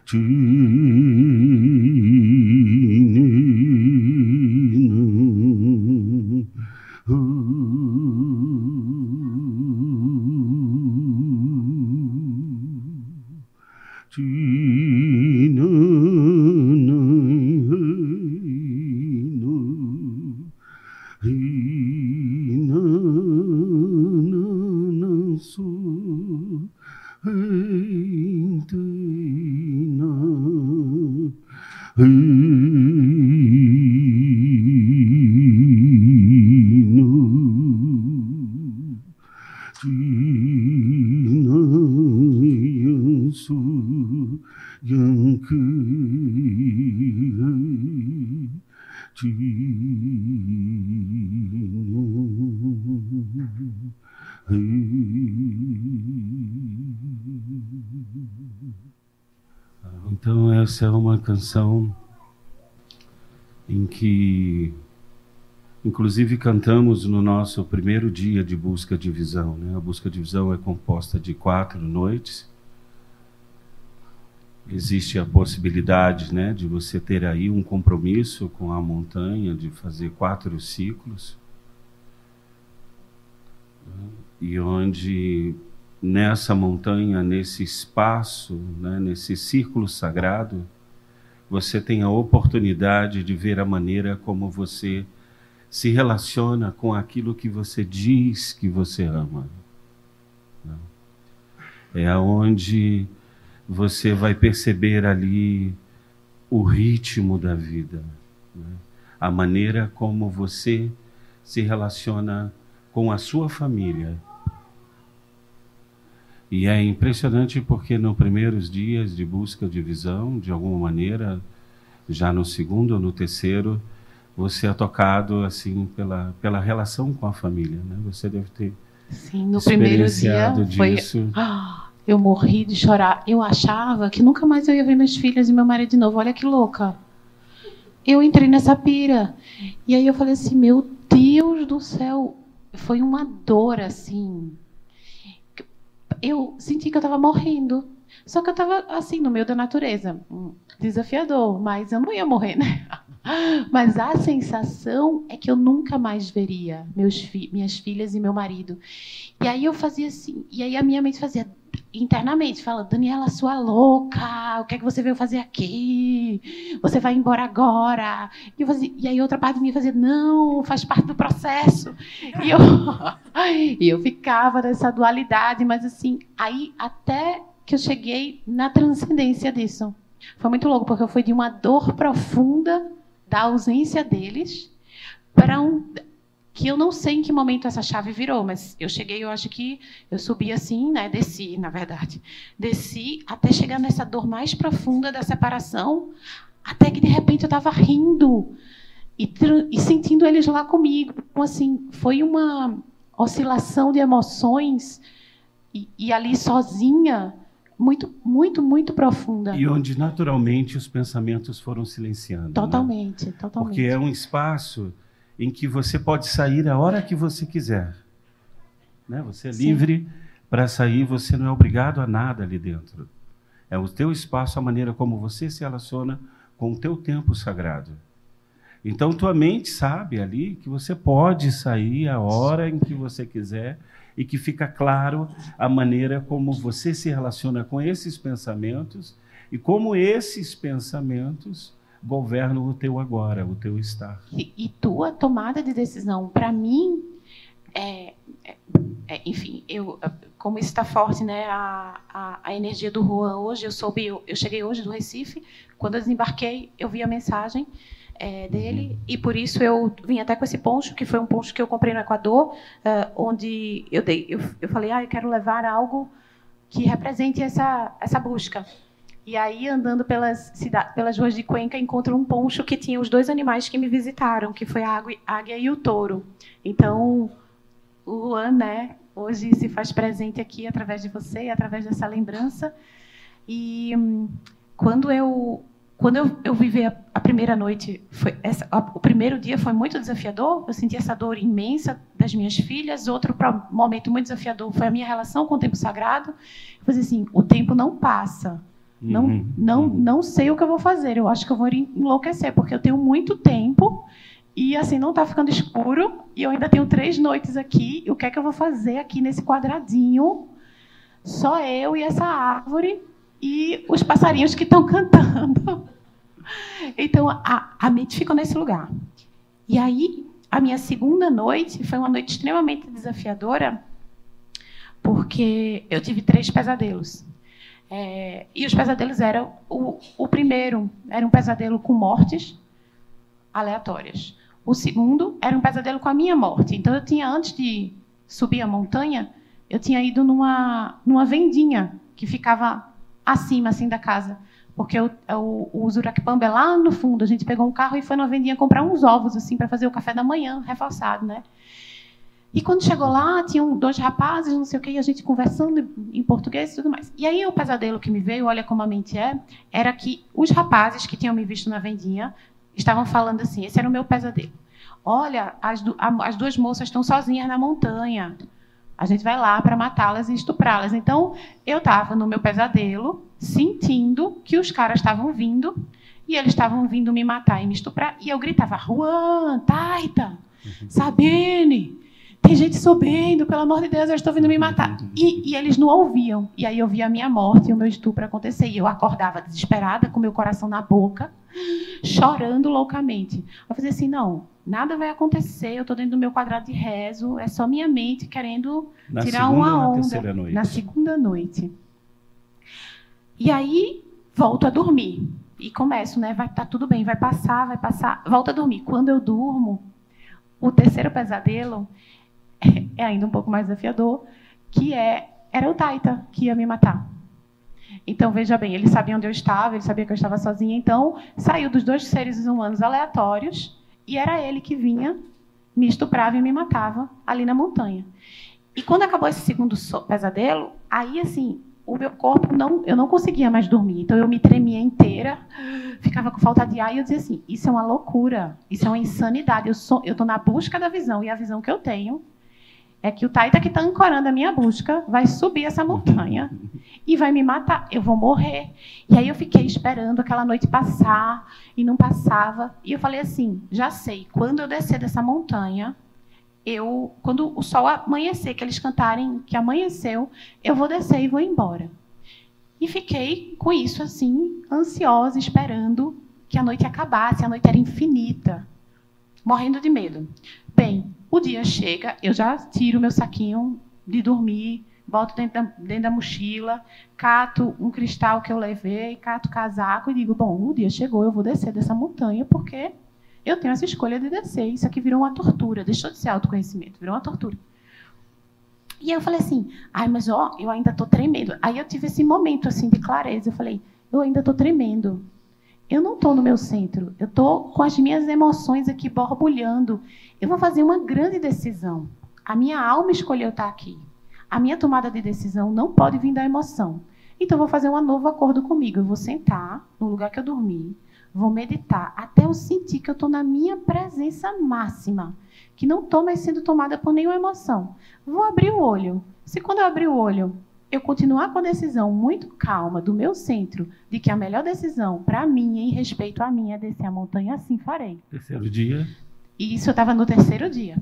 to é uma canção em que, inclusive, cantamos no nosso primeiro dia de busca de visão. Né? A busca de visão é composta de quatro noites. Existe a possibilidade né, de você ter aí um compromisso com a montanha, de fazer quatro ciclos. E onde nessa montanha, nesse espaço, né, nesse círculo sagrado, você tem a oportunidade de ver a maneira como você se relaciona com aquilo que você diz que você ama. Né. É aonde você vai perceber ali o ritmo da vida, né? a maneira como você se relaciona com a sua família. E é impressionante porque nos primeiros dias de busca de visão, de alguma maneira, já no segundo ou no terceiro, você é tocado assim pela, pela relação com a família, né? Você deve ter Sim, no primeiro dia disso. foi ah, eu morri de chorar. Eu achava que nunca mais eu ia ver minhas filhas e meu marido de novo. Olha que louca. Eu entrei nessa pira. E aí eu falei assim, meu Deus do céu, foi uma dor assim. Eu senti que eu estava morrendo. Só que eu estava assim no meio da natureza, desafiador, mas eu não ia morrer, né? [LAUGHS] Mas a sensação é que eu nunca mais veria meus fi minhas filhas e meu marido. E aí eu fazia assim, e aí a minha mente fazia internamente, fala, Daniela, sua louca, o que é que você veio fazer aqui? Você vai embora agora. E, fazia, e aí outra parte de mim fazia, não, faz parte do processo. E eu, [LAUGHS] e eu ficava nessa dualidade, mas assim, aí até que eu cheguei na transcendência disso. Foi muito louco, porque eu fui de uma dor profunda da ausência deles para um que eu não sei em que momento essa chave virou, mas eu cheguei, eu acho que eu subi assim, né, desci, na verdade. Desci até chegar nessa dor mais profunda da separação, até que de repente eu estava rindo e, e, sentindo eles lá comigo. Então, assim, foi uma oscilação de emoções e, e ali sozinha, muito, muito, muito profunda. E onde naturalmente os pensamentos foram silenciando. Né? Totalmente, né? totalmente. Porque é um espaço em que você pode sair a hora que você quiser. Né? Você é Sim. livre para sair, você não é obrigado a nada ali dentro. É o teu espaço, a maneira como você se relaciona com o teu tempo sagrado. Então tua mente sabe ali que você pode sair a hora em que você quiser e que fica claro a maneira como você se relaciona com esses pensamentos e como esses pensamentos governam o teu agora, o teu estar. E, e tua tomada de decisão, para mim, é, é, é, enfim, eu, como está forte, né, a, a, a, energia do Juan hoje, eu soube, eu, eu, cheguei hoje do Recife, quando eu desembarquei, eu vi a mensagem é, dele uhum. e por isso eu vim até com esse poncho que foi um poncho que eu comprei no Equador uh, onde eu dei eu, eu falei ah eu quero levar algo que represente essa essa busca e aí andando pelas cidades, pelas ruas de Cuenca encontro um poncho que tinha os dois animais que me visitaram que foi a águia e o touro então o Juan né hoje se faz presente aqui através de você através dessa lembrança e hum, quando eu quando eu, eu vivi a, a primeira noite, essa, a, o primeiro dia foi muito desafiador. Eu senti essa dor imensa das minhas filhas. Outro momento muito desafiador foi a minha relação com o tempo sagrado. Eu falei assim: o tempo não passa. Não, uhum. não, uhum. não sei o que eu vou fazer. Eu acho que eu vou enlouquecer, porque eu tenho muito tempo e assim não está ficando escuro. E eu ainda tenho três noites aqui. E o que é que eu vou fazer aqui nesse quadradinho? Só eu e essa árvore e os passarinhos que estão [LAUGHS] cantando. Então, a, a mente ficou nesse lugar. E aí, a minha segunda noite foi uma noite extremamente desafiadora, porque eu tive três pesadelos. É, e os pesadelos eram o, o primeiro era um pesadelo com mortes aleatórias. O segundo era um pesadelo com a minha morte. Então eu tinha antes de subir a montanha, eu tinha ido numa numa vendinha que ficava acima assim da casa. Porque o, o, o Zuracpamba é lá no fundo. A gente pegou um carro e foi na vendinha comprar uns ovos assim para fazer o café da manhã, reforçado, né? E quando chegou lá, tinham dois rapazes, não sei o que, e a gente conversando em português e tudo mais. E aí o pesadelo que me veio, olha como a mente é, era que os rapazes que tinham me visto na vendinha estavam falando assim: esse era o meu pesadelo. Olha, as, as duas moças estão sozinhas na montanha. A gente vai lá para matá-las e estuprá-las. Então, eu estava no meu pesadelo, sentindo que os caras estavam vindo e eles estavam vindo me matar e me estuprar. E eu gritava: Juan, Taita, uhum. Sabine, tem gente subindo, pelo amor de Deus, eles estão vindo me matar. E, e, eles não ouviam. E aí eu via a minha morte e o meu estupro acontecer. E eu acordava desesperada, com meu coração na boca, chorando loucamente. Eu fazia assim: não, nada vai acontecer, eu estou dentro do meu quadrado de rezo, é só minha mente querendo na tirar uma onda. Na segunda noite. E aí volto a dormir. e começo, né? Vai estar tá tudo bem, vai passar, vai passar, volta a dormir. Quando eu durmo, o terceiro pesadelo é ainda um pouco mais desafiador, que é era o Taita que ia me matar. Então, veja bem, ele sabia onde eu estava, ele sabia que eu estava sozinha, então saiu dos dois seres humanos aleatórios e era ele que vinha, me estuprava e me matava ali na montanha. E quando acabou esse segundo pesadelo, aí assim, o meu corpo não, eu não conseguia mais dormir. Então eu me tremia inteira, ficava com falta de ar e eu dizia assim: isso é uma loucura, isso é uma insanidade. Eu sou, eu estou na busca da visão e a visão que eu tenho é que o Taita que está ancorando a minha busca vai subir essa montanha e vai me matar. Eu vou morrer. E aí eu fiquei esperando aquela noite passar e não passava. E eu falei assim: já sei, quando eu descer dessa montanha, eu, quando o sol amanhecer, que eles cantarem que amanheceu, eu vou descer e vou embora. E fiquei com isso assim, ansiosa, esperando que a noite acabasse. A noite era infinita, morrendo de medo. Bem, o dia chega, eu já tiro meu saquinho de dormir, boto dentro da, dentro da mochila, cato um cristal que eu levei, cato casaco e digo: bom, o dia chegou, eu vou descer dessa montanha porque eu tenho essa escolha de descer. Isso aqui virou uma tortura, deixou de ser autoconhecimento, virou uma tortura. E eu falei assim, ai, mas ó, eu ainda estou tremendo. Aí eu tive esse momento assim de clareza. Eu falei, eu ainda estou tremendo. Eu não estou no meu centro. Eu estou com as minhas emoções aqui borbulhando. Eu vou fazer uma grande decisão. A minha alma escolheu estar aqui. A minha tomada de decisão não pode vir da emoção. Então, eu vou fazer um novo acordo comigo. Eu vou sentar no lugar que eu dormi, vou meditar até eu sentir que eu estou na minha presença máxima, que não estou mais sendo tomada por nenhuma emoção. Vou abrir o olho. Se quando eu abrir o olho eu continuar com a decisão muito calma do meu centro de que a melhor decisão para mim, em respeito a mim, é descer a montanha, assim farei. Terceiro dia. E isso eu estava no terceiro dia.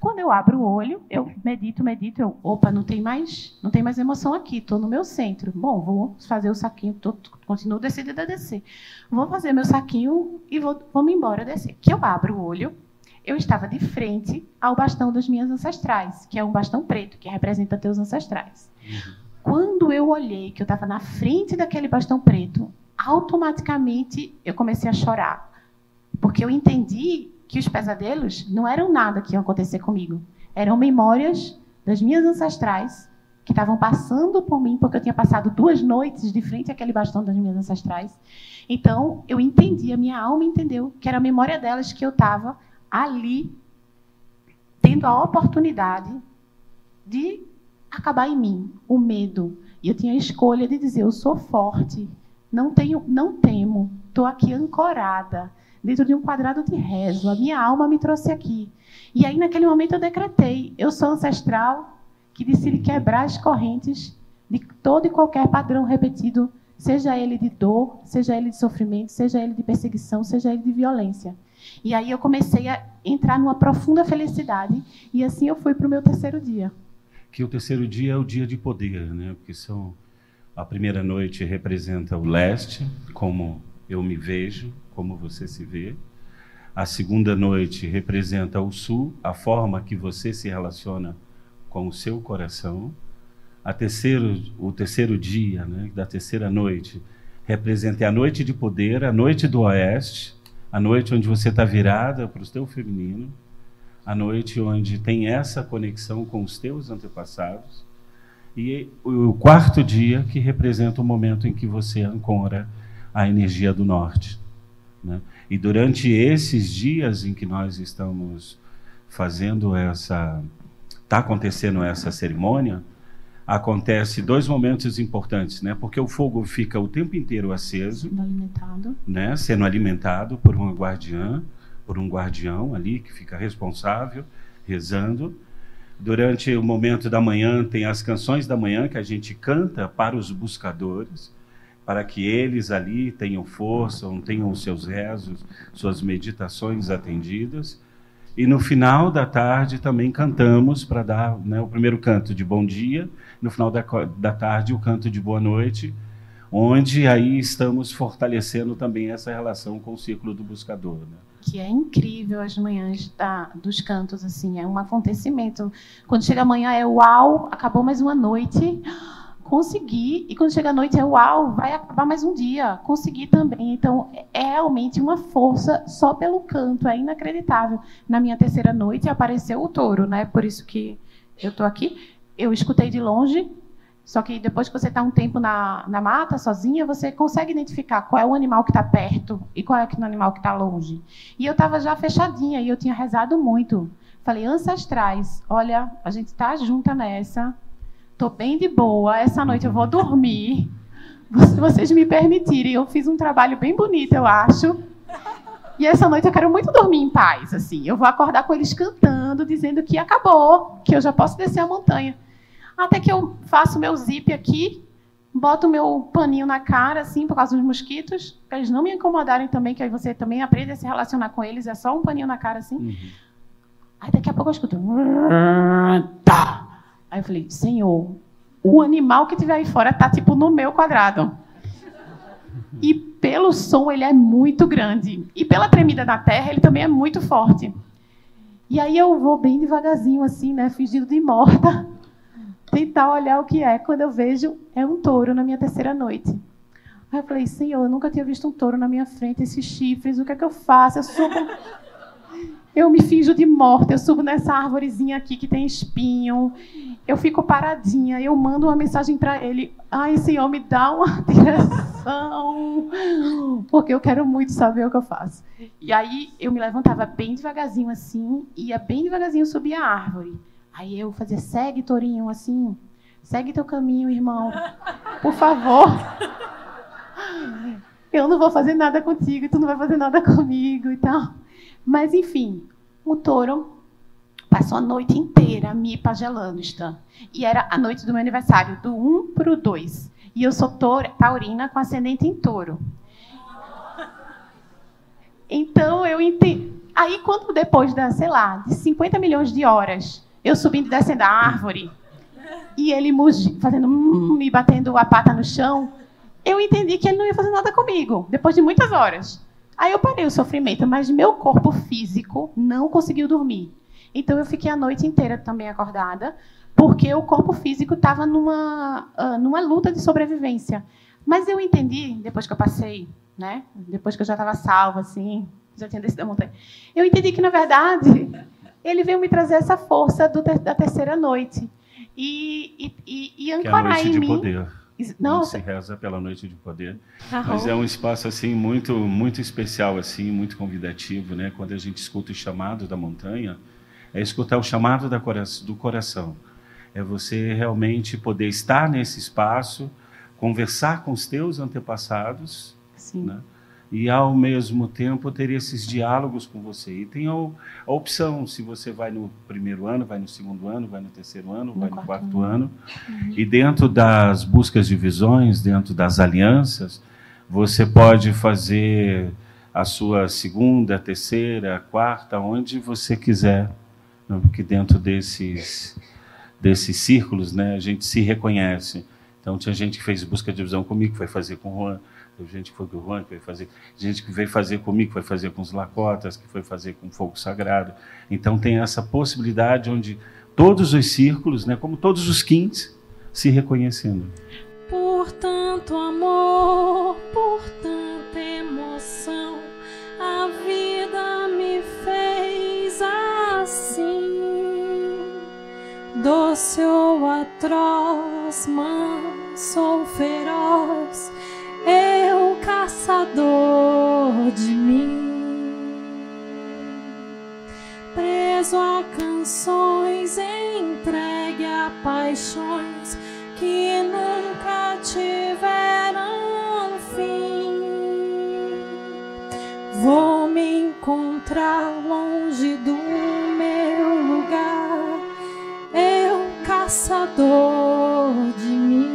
Quando eu abro o olho, eu medito, medito, eu, opa, não tem mais, não tem mais emoção aqui, estou no meu centro. Bom, vou fazer o saquinho, tô, continuo decidida a descer. Vou fazer meu saquinho e vou, vou me embora descer. Que eu abro o olho, eu estava de frente ao bastão das minhas ancestrais, que é um bastão preto, que representa teus ancestrais. Uhum. Quando eu olhei que eu estava na frente daquele bastão preto, automaticamente eu comecei a chorar. Porque eu entendi que os pesadelos não eram nada que iam acontecer comigo. Eram memórias das minhas ancestrais que estavam passando por mim, porque eu tinha passado duas noites de frente àquele bastão das minhas ancestrais. Então, eu entendi, a minha alma entendeu que era a memória delas que eu estava ali, tendo a oportunidade de acabar em mim, o medo. E eu tinha a escolha de dizer: eu sou forte, não tenho, não temo, estou aqui ancorada dentro de um quadrado de rezo. A minha alma me trouxe aqui. E aí, naquele momento, eu decretei: eu sou ancestral que decide quebrar as correntes de todo e qualquer padrão repetido, seja ele de dor, seja ele de sofrimento, seja ele de perseguição, seja ele de violência. E aí eu comecei a entrar numa profunda felicidade e assim eu fui para o meu terceiro dia. Que o terceiro dia é o dia de poder, né? Porque são a primeira noite representa o leste, como eu me vejo, como você se vê. A segunda noite representa o sul, a forma que você se relaciona com o seu coração. A terceiro, o terceiro dia, né, da terceira noite, representa a noite de poder, a noite do oeste, a noite onde você está virada para o teu feminino, a noite onde tem essa conexão com os teus antepassados, e o quarto dia que representa o momento em que você ancora a energia do norte. Né? E durante esses dias em que nós estamos fazendo essa, está acontecendo essa cerimônia, acontece dois momentos importantes, né? Porque o fogo fica o tempo inteiro aceso, sendo alimentado, né? Sendo alimentado por uma guardiã, por um guardião ali que fica responsável, rezando. Durante o momento da manhã tem as canções da manhã que a gente canta para os buscadores para que eles ali tenham força, tenham os seus rezos, suas meditações atendidas. E no final da tarde também cantamos para dar né, o primeiro canto de bom dia, no final da, da tarde o canto de boa noite, onde aí estamos fortalecendo também essa relação com o ciclo do buscador. Né? que é incrível as manhãs da, dos cantos, assim, é um acontecimento. Quando chega amanhã é uau, acabou mais uma noite consegui, e quando chega a noite é uau, vai acabar mais um dia, consegui também. Então, é realmente uma força só pelo canto, é inacreditável. Na minha terceira noite apareceu o touro, né? Por isso que eu estou aqui. Eu escutei de longe, só que depois que você está um tempo na, na mata, sozinha, você consegue identificar qual é o animal que está perto e qual é o animal que está longe. E eu estava já fechadinha e eu tinha rezado muito. Falei, ancestrais, olha, a gente está junta nessa, Tô bem de boa. Essa noite eu vou dormir. Se vocês me permitirem, eu fiz um trabalho bem bonito, eu acho. E essa noite eu quero muito dormir em paz, assim. Eu vou acordar com eles cantando, dizendo que acabou, que eu já posso descer a montanha. Até que eu faço meu zip aqui, boto meu paninho na cara, assim, por causa dos mosquitos, para eles não me incomodarem também, que aí você também aprende a se relacionar com eles, é só um paninho na cara, assim. Uhum. Aí daqui a pouco eu escuto. Tá. Aí eu falei, Senhor, o animal que tiver aí fora tá tipo no meu quadrado. E pelo som ele é muito grande. E pela tremida da terra ele também é muito forte. E aí eu vou bem devagarzinho assim, né, fingindo de morta, [LAUGHS] tentar olhar o que é. Quando eu vejo, é um touro na minha terceira noite. Aí eu falei, Senhor, eu nunca tinha visto um touro na minha frente, esses chifres, o que é que eu faço? Eu subo, [LAUGHS] eu me finjo de morta, eu subo nessa árvorezinha aqui que tem espinho, eu fico paradinha, eu mando uma mensagem para ele: ai, Senhor, me dá uma [LAUGHS] direção, porque eu quero muito saber o que eu faço. E aí eu me levantava bem devagarzinho assim, ia bem devagarzinho subir a árvore. Aí eu fazia: segue, Torinho, assim, segue teu caminho, irmão, por favor. Eu não vou fazer nada contigo, tu não vai fazer nada comigo e tal. Mas enfim, o touro Passou a noite inteira me pagelando, Stan. E era a noite do meu aniversário, do 1 para o 2. E eu sou taurina com ascendente em touro. Então eu entendi. Aí, quando depois da, sei lá, de 50 milhões de horas, eu subindo e descendo a árvore, e ele fazendo me batendo a pata no chão, eu entendi que ele não ia fazer nada comigo, depois de muitas horas. Aí eu parei o sofrimento, mas meu corpo físico não conseguiu dormir. Então eu fiquei a noite inteira também acordada, porque o corpo físico estava numa, uh, numa luta de sobrevivência. Mas eu entendi, depois que eu passei, né? depois que eu já estava salva, assim, já tinha descido a montanha, eu entendi que, na verdade, ele veio me trazer essa força do, da terceira noite. E, e, e, e ancorar que é a noite em de mim. Poder. Não, Não se reza pela noite de poder, mas é um espaço assim muito muito especial assim, muito convidativo, né? Quando a gente escuta o chamado da montanha, é escutar o chamado do coração. É você realmente poder estar nesse espaço, conversar com os teus antepassados, né? e ao mesmo tempo ter esses diálogos com você. E tem a, a, opção, se você vai no primeiro ano, vai no segundo ano, vai no terceiro ano, no vai no quarto ano. ano. Uhum. E dentro das buscas de visões, dentro das alianças, você pode fazer a sua segunda, terceira, quarta, onde você quiser porque dentro desses desses círculos, né, a gente se reconhece. Então tinha gente que fez busca de visão comigo, que foi fazer com o Juan, teve gente que foi com o Juan, que foi fazer, gente que veio fazer comigo, que foi fazer com os Lacotas, que foi fazer com o Fogo Sagrado. Então tem essa possibilidade onde todos os círculos, né, como todos os quintes, se reconhecendo. Por tanto amor, por tanta emoção, a vida me fez assim, doce ou atroz, manso ou feroz, eu caçador de mim, preso a canções, entregue a paixões que nunca tiveram fim. Vou me encontrar longe do caçador de mim.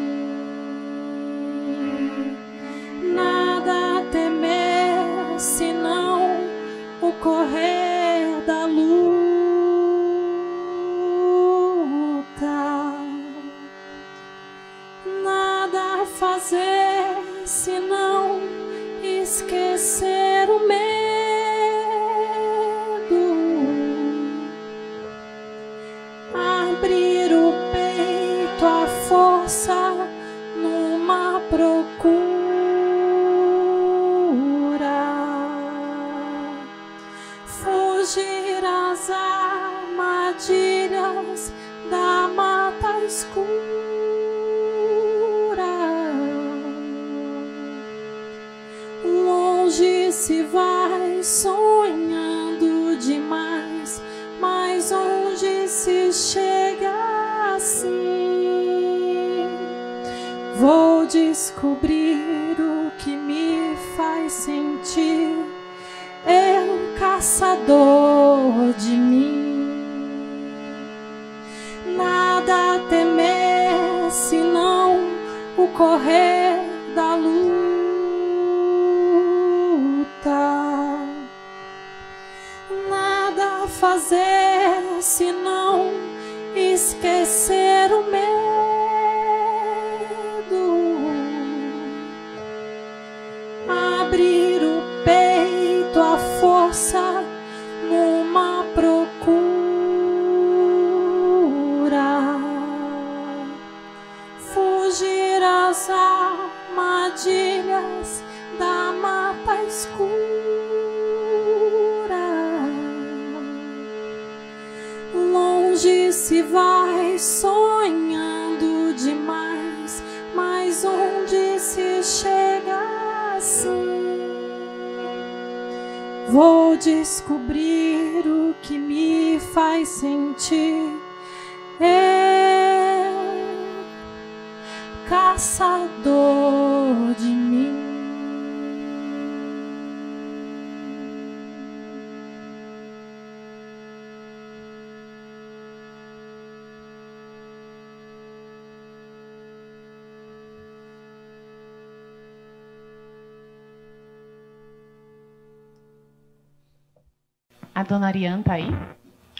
Dona Ariane tá aí?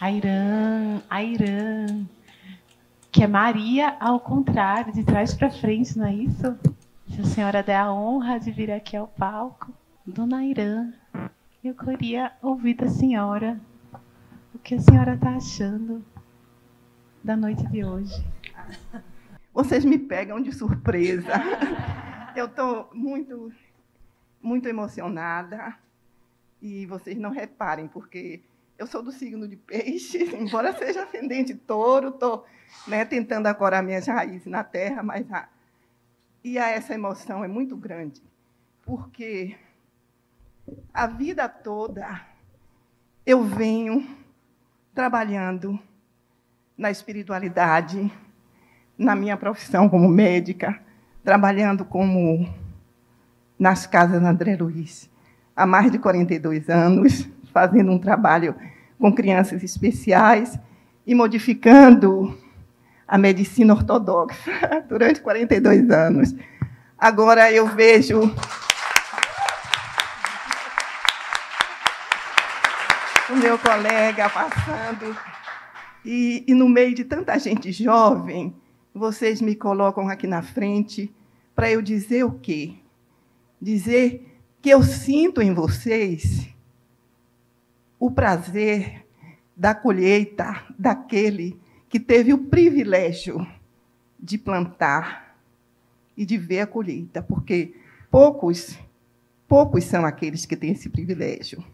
A Irã, a Irã. Que é Maria ao contrário, de trás para frente, não é isso? Se a senhora der a honra de vir aqui ao palco. Dona Irã, eu queria ouvir da senhora o que a senhora está achando da noite de hoje. Vocês me pegam de surpresa. [LAUGHS] Eu estou muito, muito emocionada. E vocês não reparem, porque eu sou do signo de peixe, [LAUGHS] embora seja ascendente touro, estou né, tentando ancorar minhas raízes na terra, mas a, e a essa emoção é muito grande, porque a vida toda eu venho trabalhando na espiritualidade, na minha profissão como médica, trabalhando como nas casas André Luiz há mais de 42 anos, fazendo um trabalho com crianças especiais e modificando a medicina ortodoxa [LAUGHS] durante 42 anos. Agora eu vejo o meu colega passando e, e no meio de tanta gente jovem, vocês me colocam aqui na frente para eu dizer o quê? Dizer que eu sinto em vocês o prazer da colheita daquele que teve o privilégio de plantar e de ver a colheita, porque poucos, poucos são aqueles que têm esse privilégio.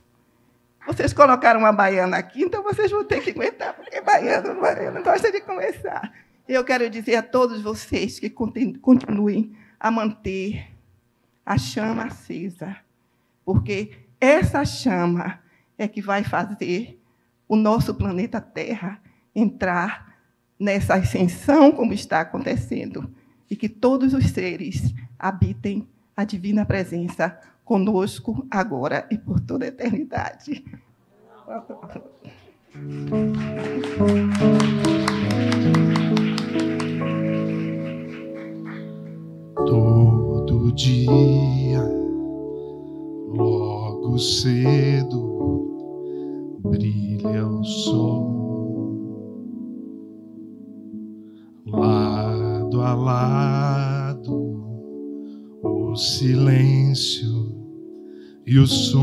Vocês colocaram uma baiana aqui, então vocês vão ter que aguentar, porque baiano, baiano gosta de conversar. Eu quero dizer a todos vocês que continuem a manter a chama acesa, porque essa chama é que vai fazer o nosso planeta Terra entrar nessa ascensão como está acontecendo e que todos os seres habitem a divina presença conosco agora e por toda a eternidade. Dia, logo cedo, brilha o sol, lado a lado, o silêncio e o som.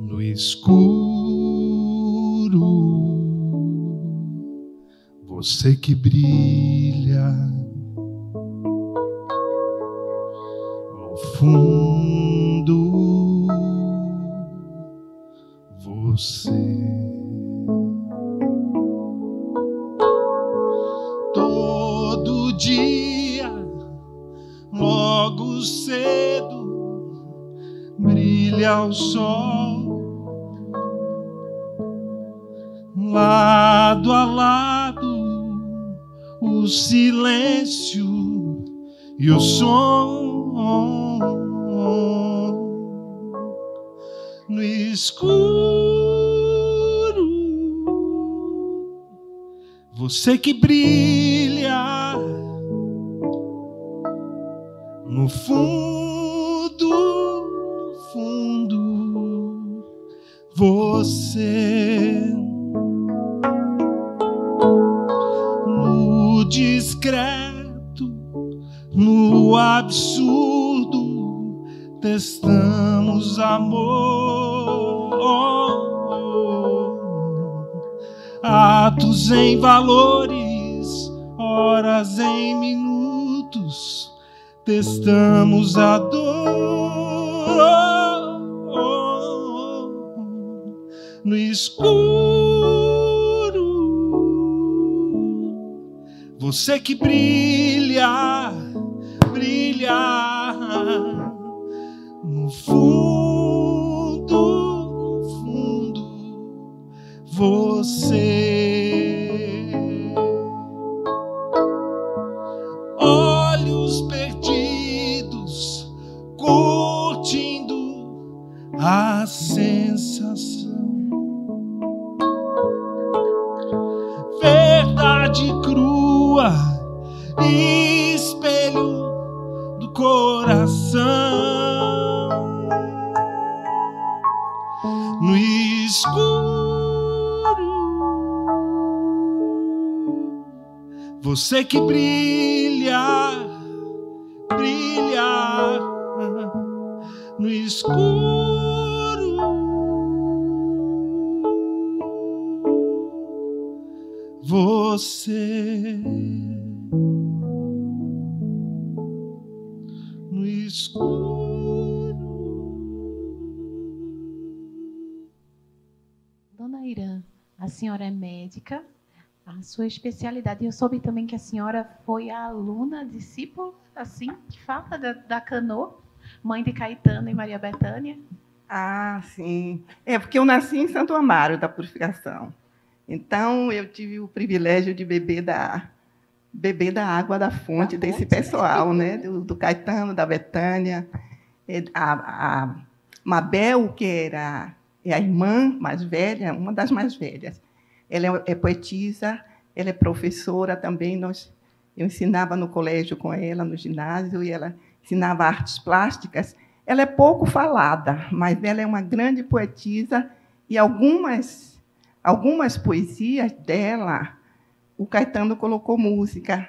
No escuro Você que brilha ao fundo, você. Todo dia, logo cedo, brilha o sol. lado a lado, o silêncio e o som. No escuro, você que brilha no fundo, Em valores, horas em minutos, testamos a dor. No escuro, você que brilha, brilha senhora é médica, a sua especialidade. Eu soube também que a senhora foi a aluna, discípula, assim, que fala da, da Canô, mãe de Caetano e Maria Bethânia. Ah, sim. É porque eu nasci em Santo Amaro da Purificação. Então eu tive o privilégio de beber da beber da água da fonte Da desse fonte, pessoal, né? Do, do Caetano, da Betânia, É, a, a Mabel, que era é a irmã mais velha, uma das mais velhas. Ela é, é poetisa, ela é professora também. Nós, eu ensinava no colégio com ela, no ginásio, e ela ensinava artes plásticas. Ela é pouco falada, mas ela é uma grande poetisa e algumas algumas poesias dela, o Caetano colocou música,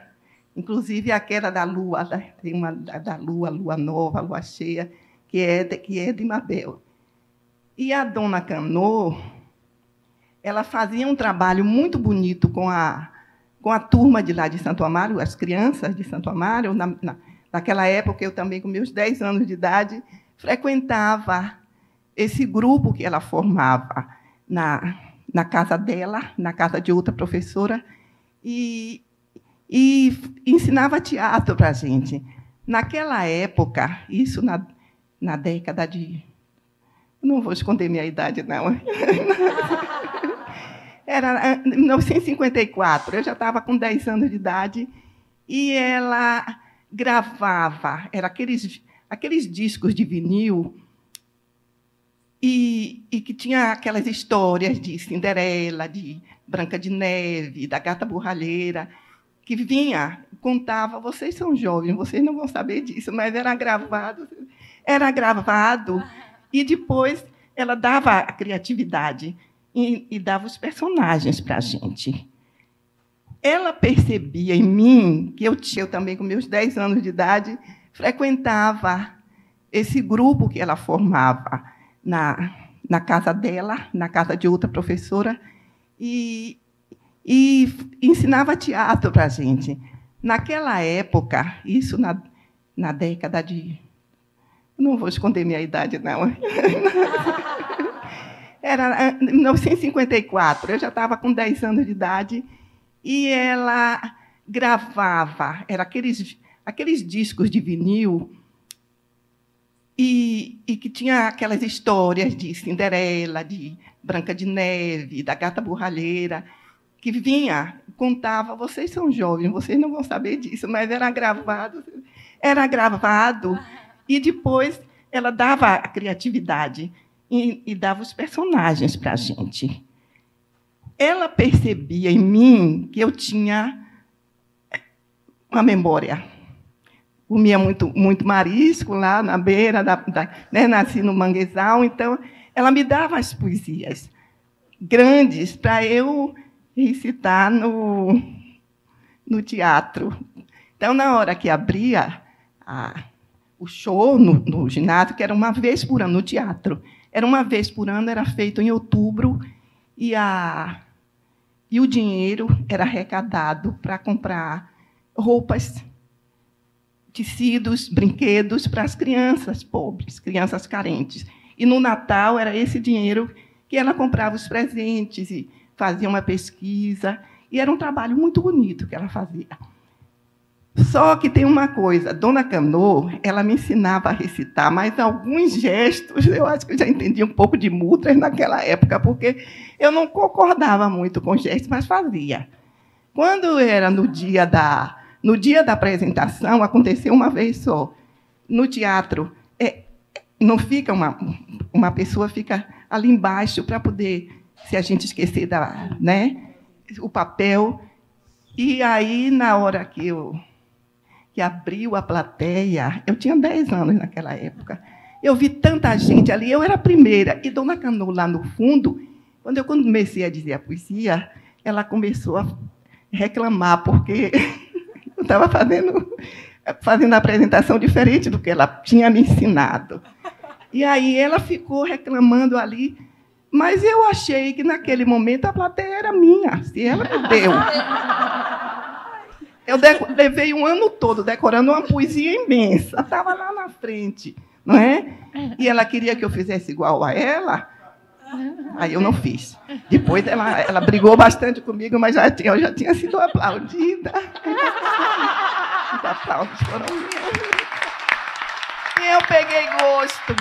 inclusive aquela da lua, da- tem uma da lua, lua nova, lua cheia, que é de, que é de Mabel. E a dona Canô, ela fazia um trabalho muito bonito com a com a turma de lá de Santo Amaro, as crianças de Santo Amaro. Na, na, naquela época, eu também, com meus 10 anos de idade, frequentava esse grupo que ela formava na, na casa dela, na casa de outra professora, e, e ensinava teatro para a gente. Naquela época, isso na, na década de. Não vou esconder minha idade, não. [LAUGHS] Era em 1954, eu já estava com 10 anos de idade, e ela gravava, era aqueles, aqueles discos de vinil e, e que tinha aquelas histórias de Cinderela, de Branca de Neve, da Gata Borralheira, que vinha, contava, vocês são jovens, vocês não vão saber disso, mas era gravado, era gravado, e depois ela dava a criatividade e, e dava os personagens para a gente. Ela percebia em mim, que eu, eu também, com meus 10 anos de idade, frequentava esse grupo que ela formava na, na casa dela, na casa de outra professora, e, e ensinava teatro para a gente. Naquela época, isso na, na década de. Não vou esconder minha idade, não. [LAUGHS] Era 1954, eu já estava com 10 anos de idade, e ela gravava, era aqueles, aqueles discos de vinil, e, e que tinha aquelas histórias de Cinderela, de Branca de Neve, da Gata Borralheira, que vinha, contava, vocês são jovens, vocês não vão saber disso, mas era gravado, era gravado, e depois ela dava a criatividade e, e dava os personagens para a gente. Ela percebia em mim que eu tinha uma memória. Comia muito, muito marisco lá na beira, da, da né, nasci no manguezal, então ela me dava as poesias grandes para eu recitar no, no teatro. Então, na hora que abria a, o show no, no ginásio, que era uma vez por ano, no teatro, era uma vez por ano, era feito em outubro, e, a, e o dinheiro era arrecadado para comprar roupas, tecidos, brinquedos para as crianças pobres, crianças carentes. E no Natal era esse dinheiro que ela comprava os presentes e fazia uma pesquisa, e era um trabalho muito bonito que ela fazia. Só que tem uma coisa, Dona Canô, ela me ensinava a recitar, mas alguns gestos, eu acho que eu já entendi um pouco de mudras naquela época, porque eu não concordava muito com gestos, mas fazia. Quando era no dia da, no dia da apresentação, aconteceu uma vez só. No teatro, é, não fica uma, uma pessoa fica ali embaixo para poder se a gente esquecer da, né, o papel. E aí, na hora que eu que abriu a plateia, eu tinha 10 anos naquela época. Eu vi tanta gente ali, eu era a primeira. E Dona Cano, lá no fundo, quando eu comecei a dizer a poesia, ela começou a reclamar, porque [LAUGHS] eu estava fazendo, fazendo a apresentação diferente do que ela tinha me ensinado. E aí ela ficou reclamando ali. Mas eu achei que naquele momento a plateia era minha, se ela me deu. [LAUGHS] Eu levei um ano todo decorando uma poesia imensa, estava lá na frente, não é? E ela queria que eu fizesse igual a ela, aí eu não fiz. Depois ela, ela brigou bastante comigo, mas já tinha, eu já tinha sido aplaudida. Os aplausos foram meus. E eu peguei gosto,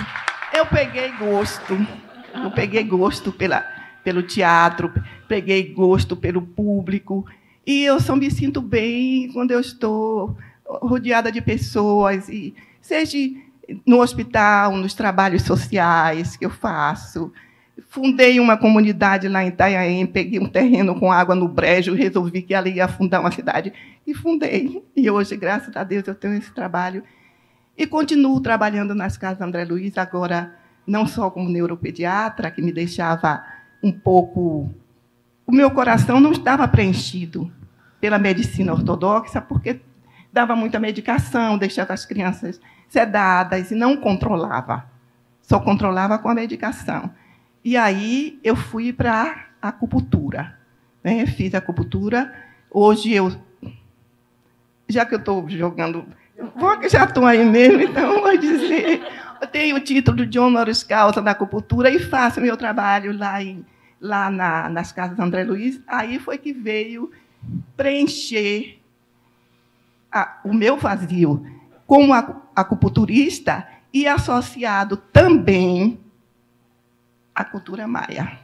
eu peguei gosto. Eu peguei gosto pela, pelo teatro, peguei gosto pelo público. E eu só me sinto bem quando eu estou rodeada de pessoas, e seja no hospital, nos trabalhos sociais que eu faço. Fundei uma comunidade lá em Itanhaém, peguei um terreno com água no brejo, resolvi que ali ia fundar uma cidade e fundei. E hoje, graças a Deus, eu tenho esse trabalho. E continuo trabalhando nas casas André Luiz, agora não só como neuropediatra, que me deixava um pouco. O meu coração não estava preenchido pela medicina ortodoxa, porque dava muita medicação, deixava as crianças sedadas e não controlava. Só controlava com a medicação. E aí eu fui para a acupuntura. Né? Fiz acupuntura. Hoje eu. Já que eu estou jogando. Já estou aí mesmo, então vou dizer. Eu tenho o título de honoris causa da acupuntura e faço meu trabalho lá, em, lá na, nas casas André Luiz. Aí foi que veio preencher a, o meu vazio como acupunturista e associado também à cultura maia.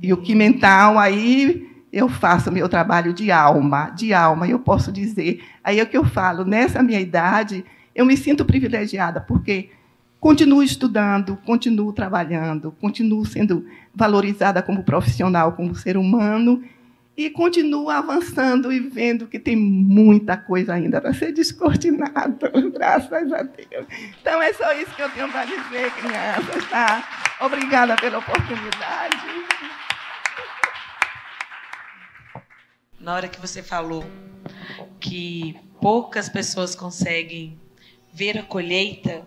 E o que mental aí eu faço meu trabalho de alma, de alma, eu posso dizer. Aí é o que eu falo, nessa minha idade, eu me sinto privilegiada, porque continuo estudando, continuo trabalhando, continuo sendo valorizada como profissional, como ser humano, e continuo avançando e vendo que tem muita coisa ainda para ser descortinada, [LAUGHS] graças a Deus. Então é só isso que eu tenho para dizer, crianças. Tá? Obrigada pela oportunidade. Na hora que você falou que poucas pessoas conseguem ver a colheita,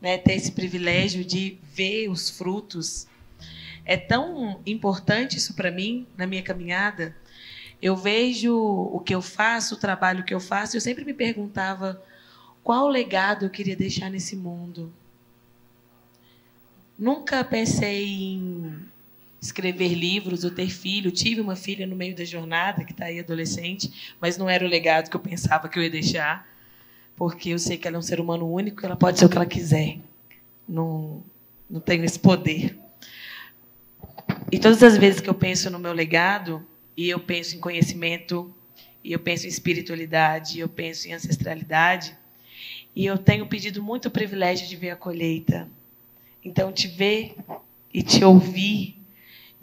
né, ter esse privilégio de ver os frutos, é tão importante isso para mim na minha caminhada. Eu vejo o que eu faço, o trabalho que eu faço, eu sempre me perguntava qual legado eu queria deixar nesse mundo. Nunca pensei em escrever livros ou ter filho. Tive uma filha no meio da jornada, que está aí adolescente, mas não era o legado que eu pensava que eu ia deixar, porque eu sei que ela é um ser humano único, ela pode ser o que ela quiser. Não, não tenho esse poder. E todas as vezes que eu penso no meu legado, e eu penso em conhecimento, e eu penso em espiritualidade, e eu penso em ancestralidade, e eu tenho pedido muito privilégio de ver a colheita. Então, te ver e te ouvir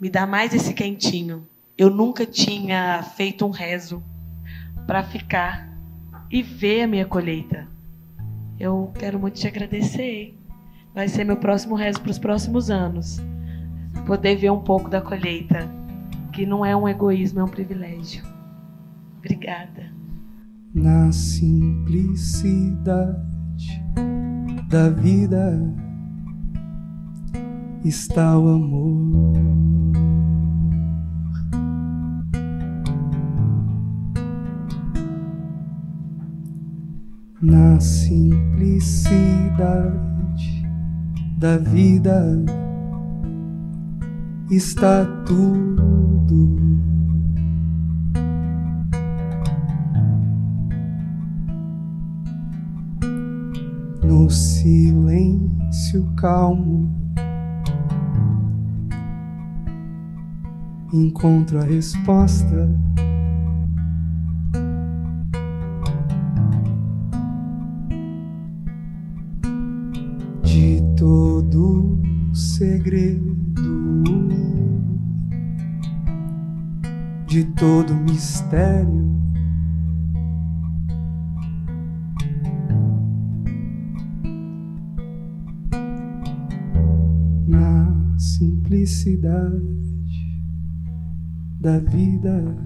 me dá mais esse quentinho. Eu nunca tinha feito um rezo para ficar e ver a minha colheita. Eu quero muito te agradecer. Vai ser meu próximo rezo para os próximos anos poder ver um pouco da colheita, que não é um egoísmo, é um privilégio. Obrigada. Na simplicidade da vida está o amor. Na simplicidade da vida está tudo. No silêncio calmo, encontro a resposta. De todo segredo de todo mistério. Na simplicidade da vida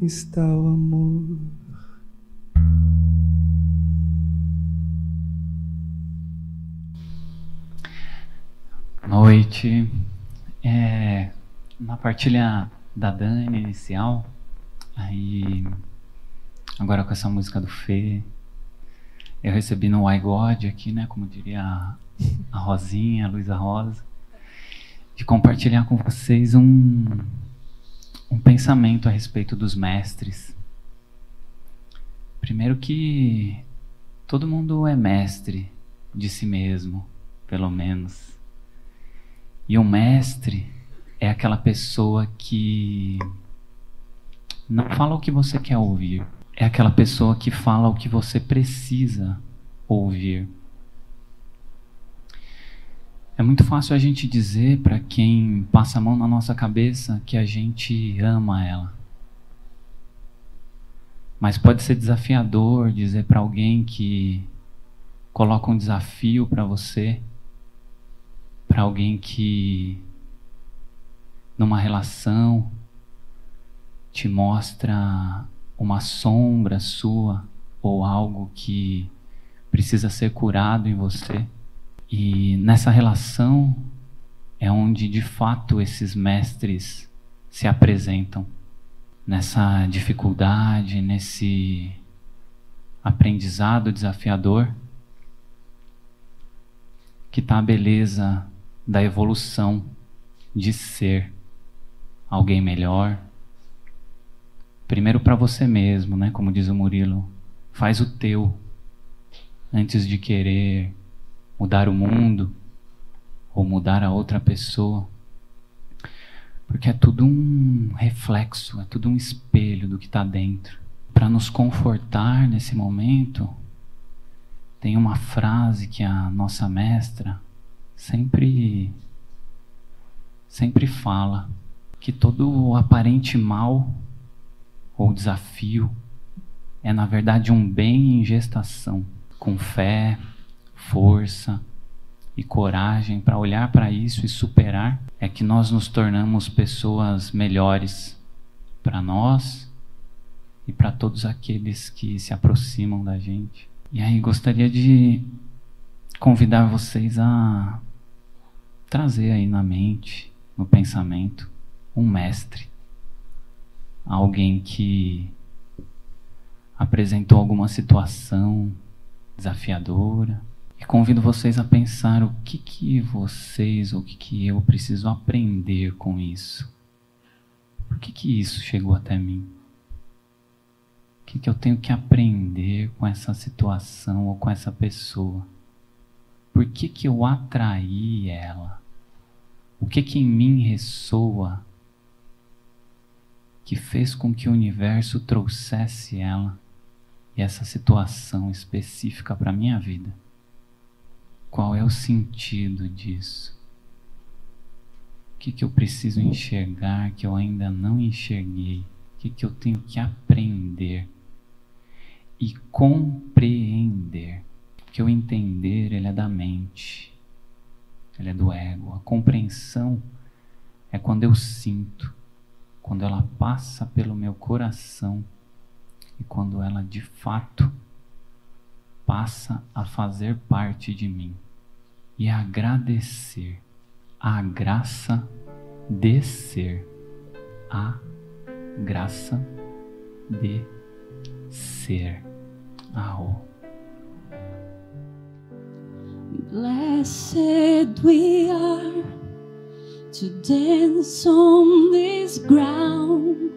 está o amor. Noite. É, na partilha da Dani inicial, aí agora com essa música do Fê, eu recebi no iGod aqui, né, como diria a, a Rosinha, a Luísa Rosa, de compartilhar com vocês um, um pensamento a respeito dos mestres. Primeiro que todo mundo é mestre de si mesmo, pelo menos. E um mestre é aquela pessoa que não fala o que você quer ouvir. É aquela pessoa que fala o que você precisa ouvir. É muito fácil a gente dizer para quem passa a mão na nossa cabeça que a gente ama ela. Mas pode ser desafiador dizer para alguém que coloca um desafio para você, para alguém que numa relação te mostra uma sombra sua ou algo que precisa ser curado em você. E nessa relação é onde de fato esses mestres se apresentam. Nessa dificuldade, nesse aprendizado desafiador, que está a beleza da evolução de ser alguém melhor. Primeiro para você mesmo, né? Como diz o Murilo, faz o teu antes de querer mudar o mundo ou mudar a outra pessoa. Porque é tudo um reflexo, é tudo um espelho do que está dentro. Para nos confortar nesse momento, tem uma frase que a nossa mestra sempre sempre fala que todo o aparente mal ou desafio é na verdade um bem em gestação, com fé, força e coragem para olhar para isso e superar, é que nós nos tornamos pessoas melhores para nós e para todos aqueles que se aproximam da gente. E aí gostaria de convidar vocês a trazer aí na mente, no pensamento, um mestre. Alguém que apresentou alguma situação desafiadora. E convido vocês a pensar o que que vocês, o que que eu preciso aprender com isso. Por que que isso chegou até mim? O que que eu tenho que aprender com essa situação ou com essa pessoa? Por que que eu atraí ela? O que que em mim ressoa que fez com que o universo trouxesse ela e essa situação específica para minha vida? Qual é o sentido disso? O que, que eu preciso enxergar que eu ainda não enxerguei? O que, que eu tenho que aprender e compreender? Que o entender ele é da mente, ele é do ego. A compreensão é quando eu sinto, quando ela passa pelo meu coração e quando ela de fato passa a fazer parte de mim e agradecer a graça de ser, a graça de ser. Ao. Blessed we are to dance on this ground,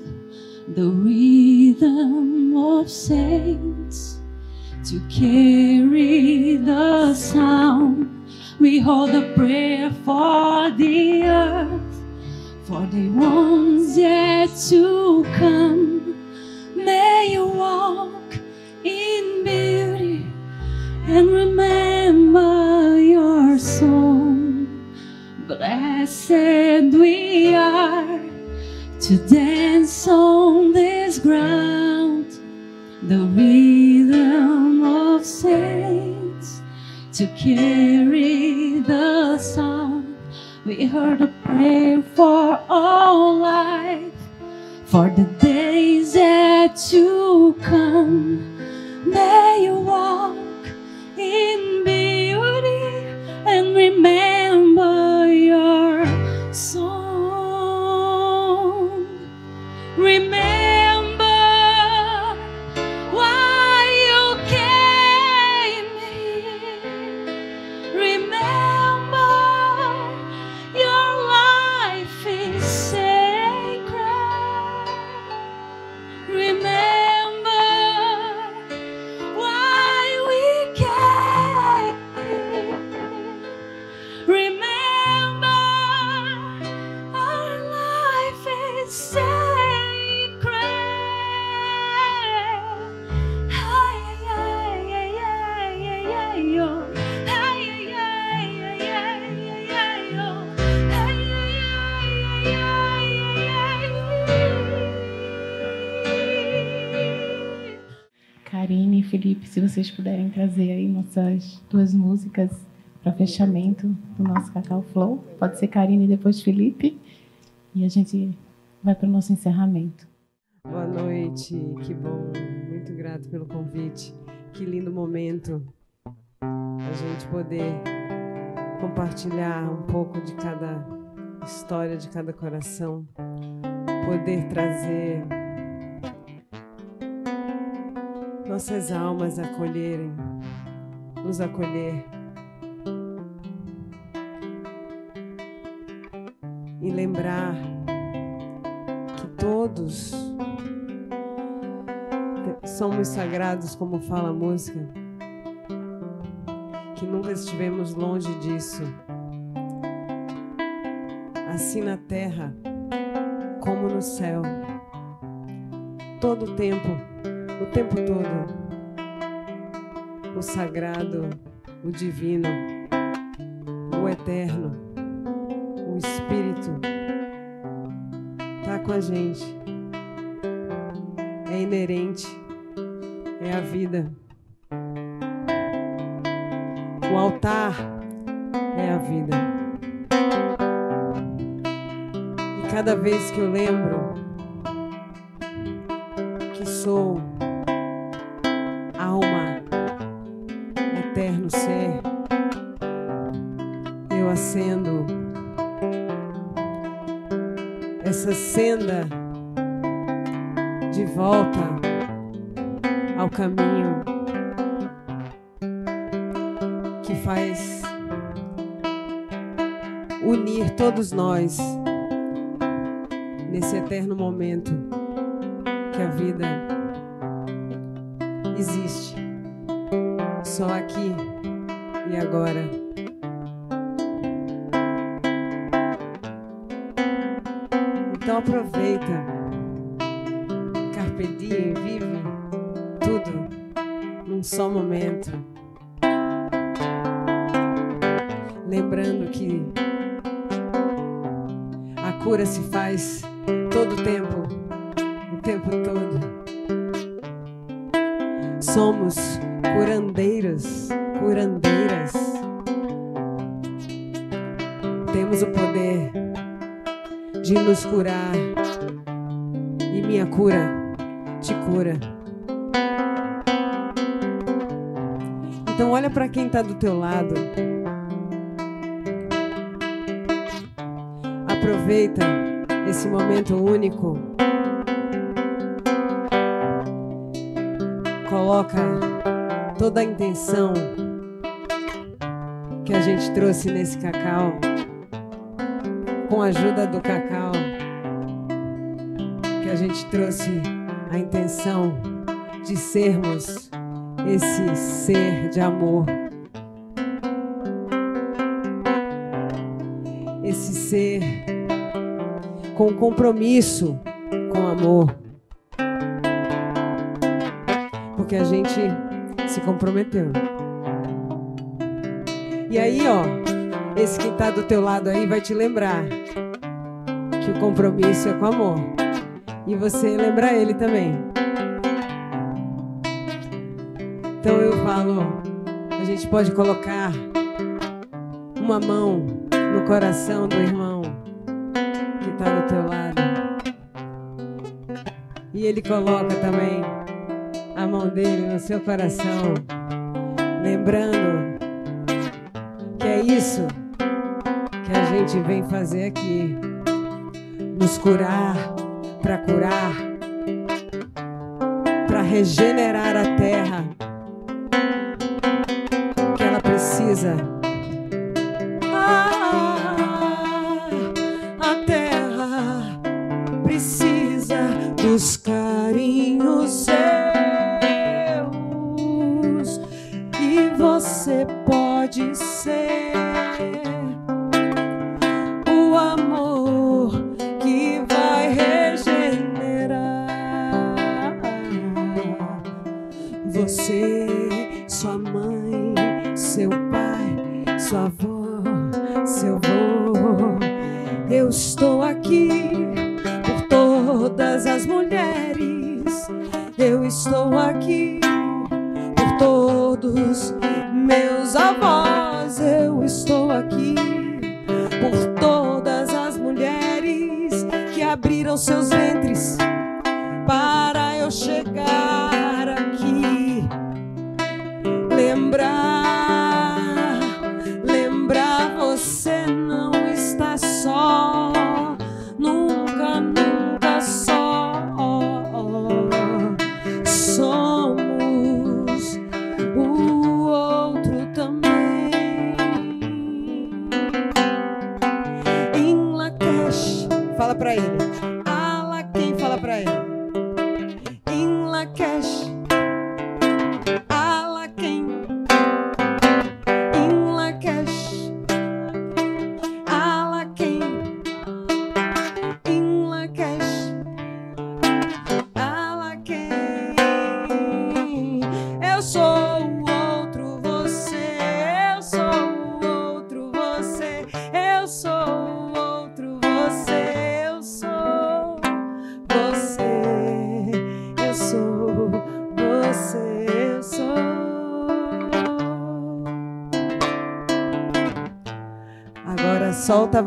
the rhythm of saints, to carry the sound. We hold a prayer for the earth, for the ones yet to come. May you walk in beauty and remember your song. Blessed we are to dance on this ground, the rhythm of saints to carry the sound. We heard a prayer for all life, for the days that to come. May you walk in beauty and remember your song. Felipe, se vocês puderem trazer aí nossas duas músicas para fechamento do nosso Cacau Flow. Pode ser Karine e depois Felipe. E a gente vai para o nosso encerramento. Boa noite, que bom, muito grato pelo convite. Que lindo momento a gente poder compartilhar um pouco de cada história, de cada coração, poder trazer nossas almas acolherem, nos acolher e lembrar que todos somos sagrados, como fala a música, que nunca estivemos longe disso. Assim na terra como no céu. Todo o tempo, o tempo todo, o sagrado, o divino, o eterno, o Espírito está com a gente. É inerente, é a vida. O altar é a vida. E cada vez que eu lembro que sou todos nós nesse eterno momento trouxe nesse cacau, com a ajuda do cacau, que a gente trouxe a intenção de sermos esse ser de amor. Esse ser com compromisso com amor. Porque a gente se comprometeu. E aí, ó, esse que tá do teu lado aí vai te lembrar que o compromisso é com amor. E você lembra ele também. Então eu falo, a gente pode colocar uma mão no coração do irmão que tá do teu lado. E ele coloca também a mão dele no seu coração, lembrando isso que a gente vem fazer aqui, nos curar, para curar, para regenerar a terra que ela precisa.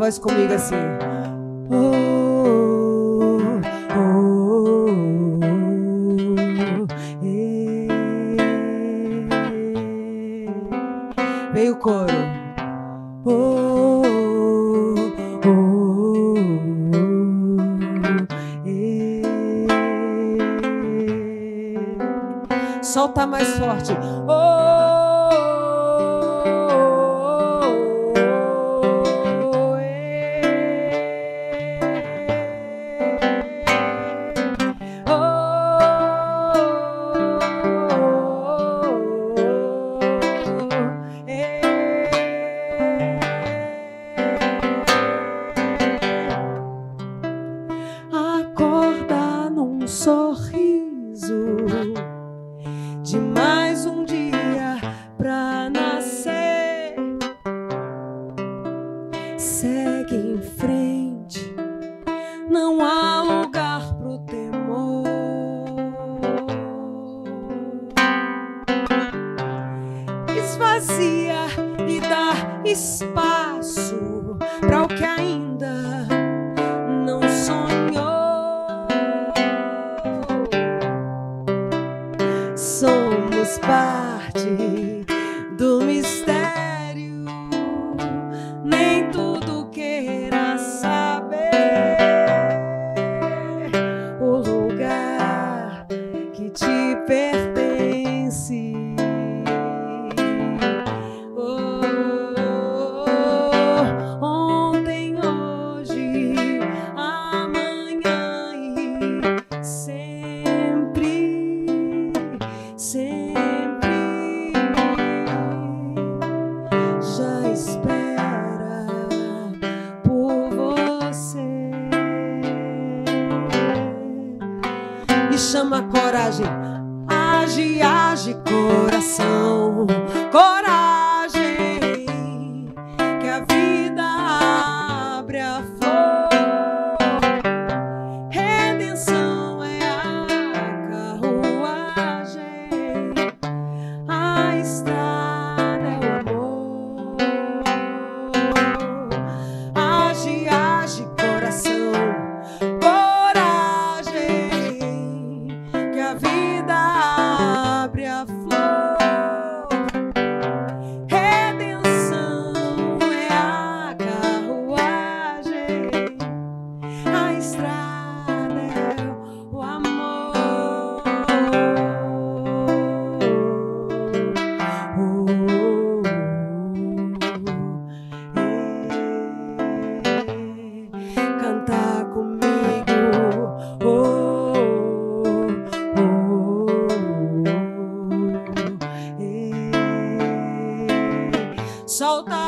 voz comigo assim. Oh, oh, eh. oh. Veio o coro. Oh. oh eh. Solta mais forte. Oh.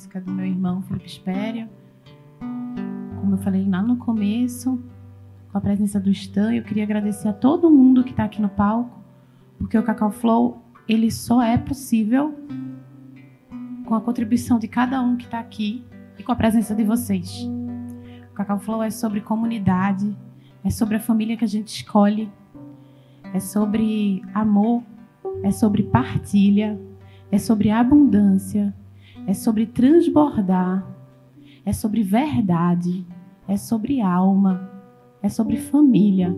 Música do meu irmão Felipe Espério. Como eu falei lá no começo, com a presença do Stan. Eu queria agradecer a todo mundo que está aqui no palco, porque o Cacau Flow ele só é possível com a contribuição de cada um que está aqui e com a presença de vocês. O Cacau Flow é sobre comunidade, é sobre a família que a gente escolhe, é sobre amor, é sobre partilha, é sobre abundância, é sobre transbordar, é sobre verdade, é sobre alma, é sobre família.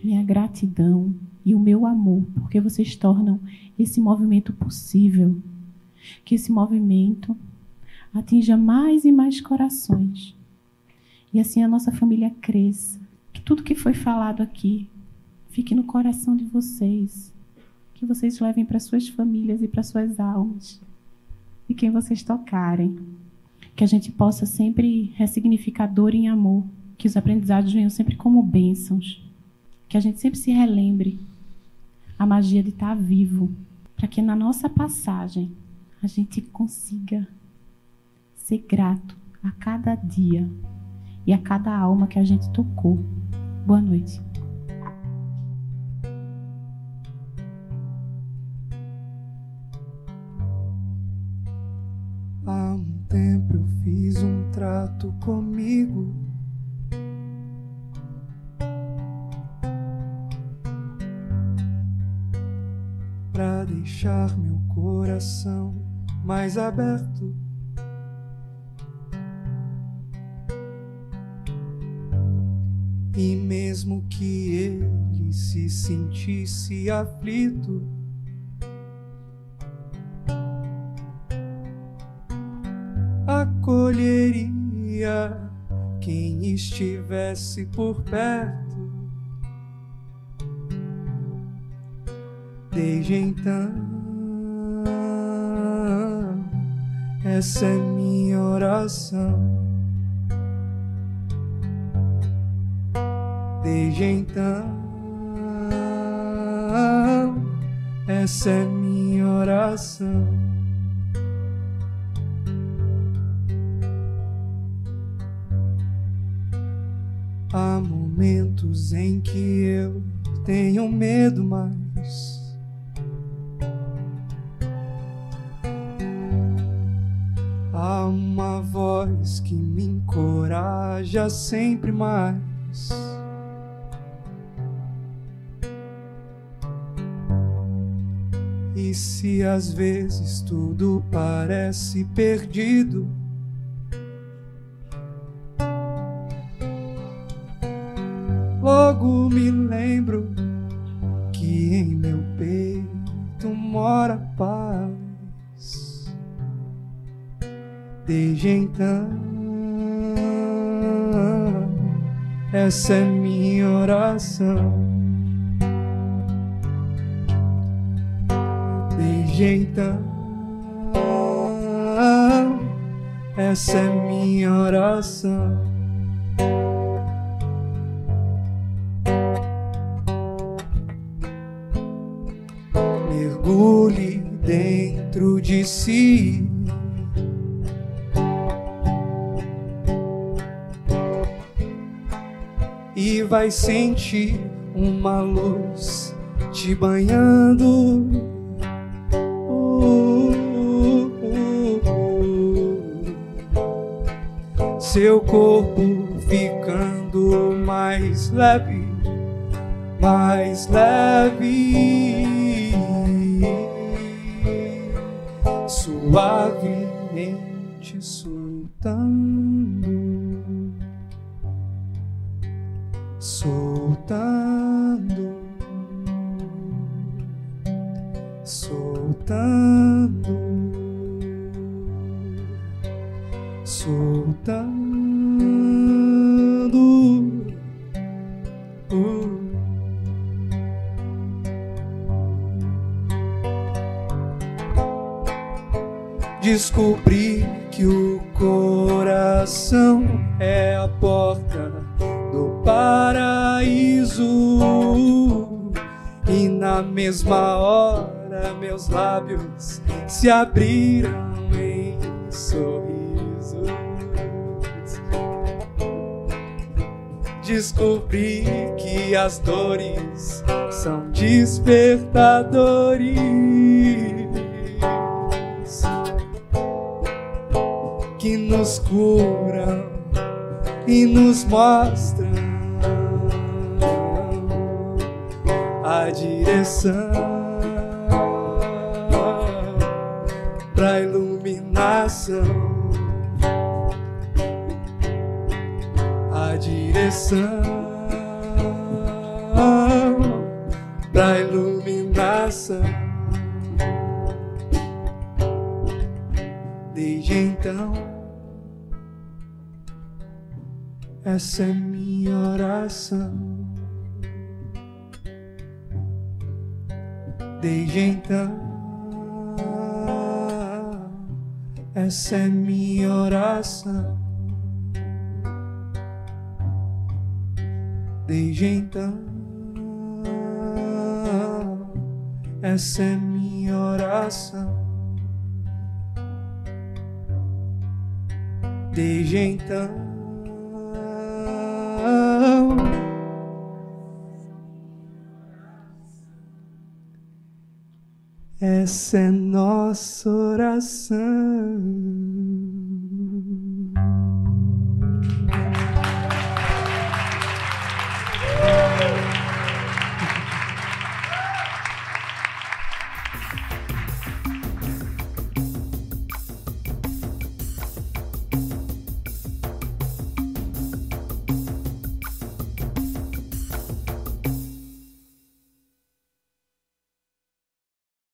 Minha gratidão e o meu amor, porque vocês tornam esse movimento possível. Que esse movimento atinja mais e mais corações. E assim a nossa família cresça. Que tudo que foi falado aqui fique no coração de vocês. Que vocês levem para suas famílias e para suas almas. E quem vocês tocarem. Que a gente possa sempre ressignificar dor em amor. Que os aprendizados venham sempre como bênçãos. Que a gente sempre se relembre a magia de estar vivo. Para que na nossa passagem a gente consiga ser grato a cada dia e a cada alma que a gente tocou. Boa noite. Trato comigo. Pra deixar meu coração mais aberto. E mesmo que ele se sentisse aflito, quem estivesse por perto. Desde então, essa é minha oração. Desde então, essa é minha oração. Momentos em que eu tenho medo, mas há uma voz que me encoraja sempre mais. E se às vezes tudo parece perdido, logo me lembro que em meu peito mora paz. Desde então, essa é minha oração. Desde então, essa é minha oração. Vai sentir uma luz te banhando. Seu corpo ficando mais leve, mais leve. suavemente se abriram em sorrisos. descobri que as dores são despertadores que nos curam e nos mostram a direção A direção pra iluminação. Desde então, essa é minha oração. Desde então, essa é minha oração. Desde então, essa é minha oração. Desde então, essa é nossa oração.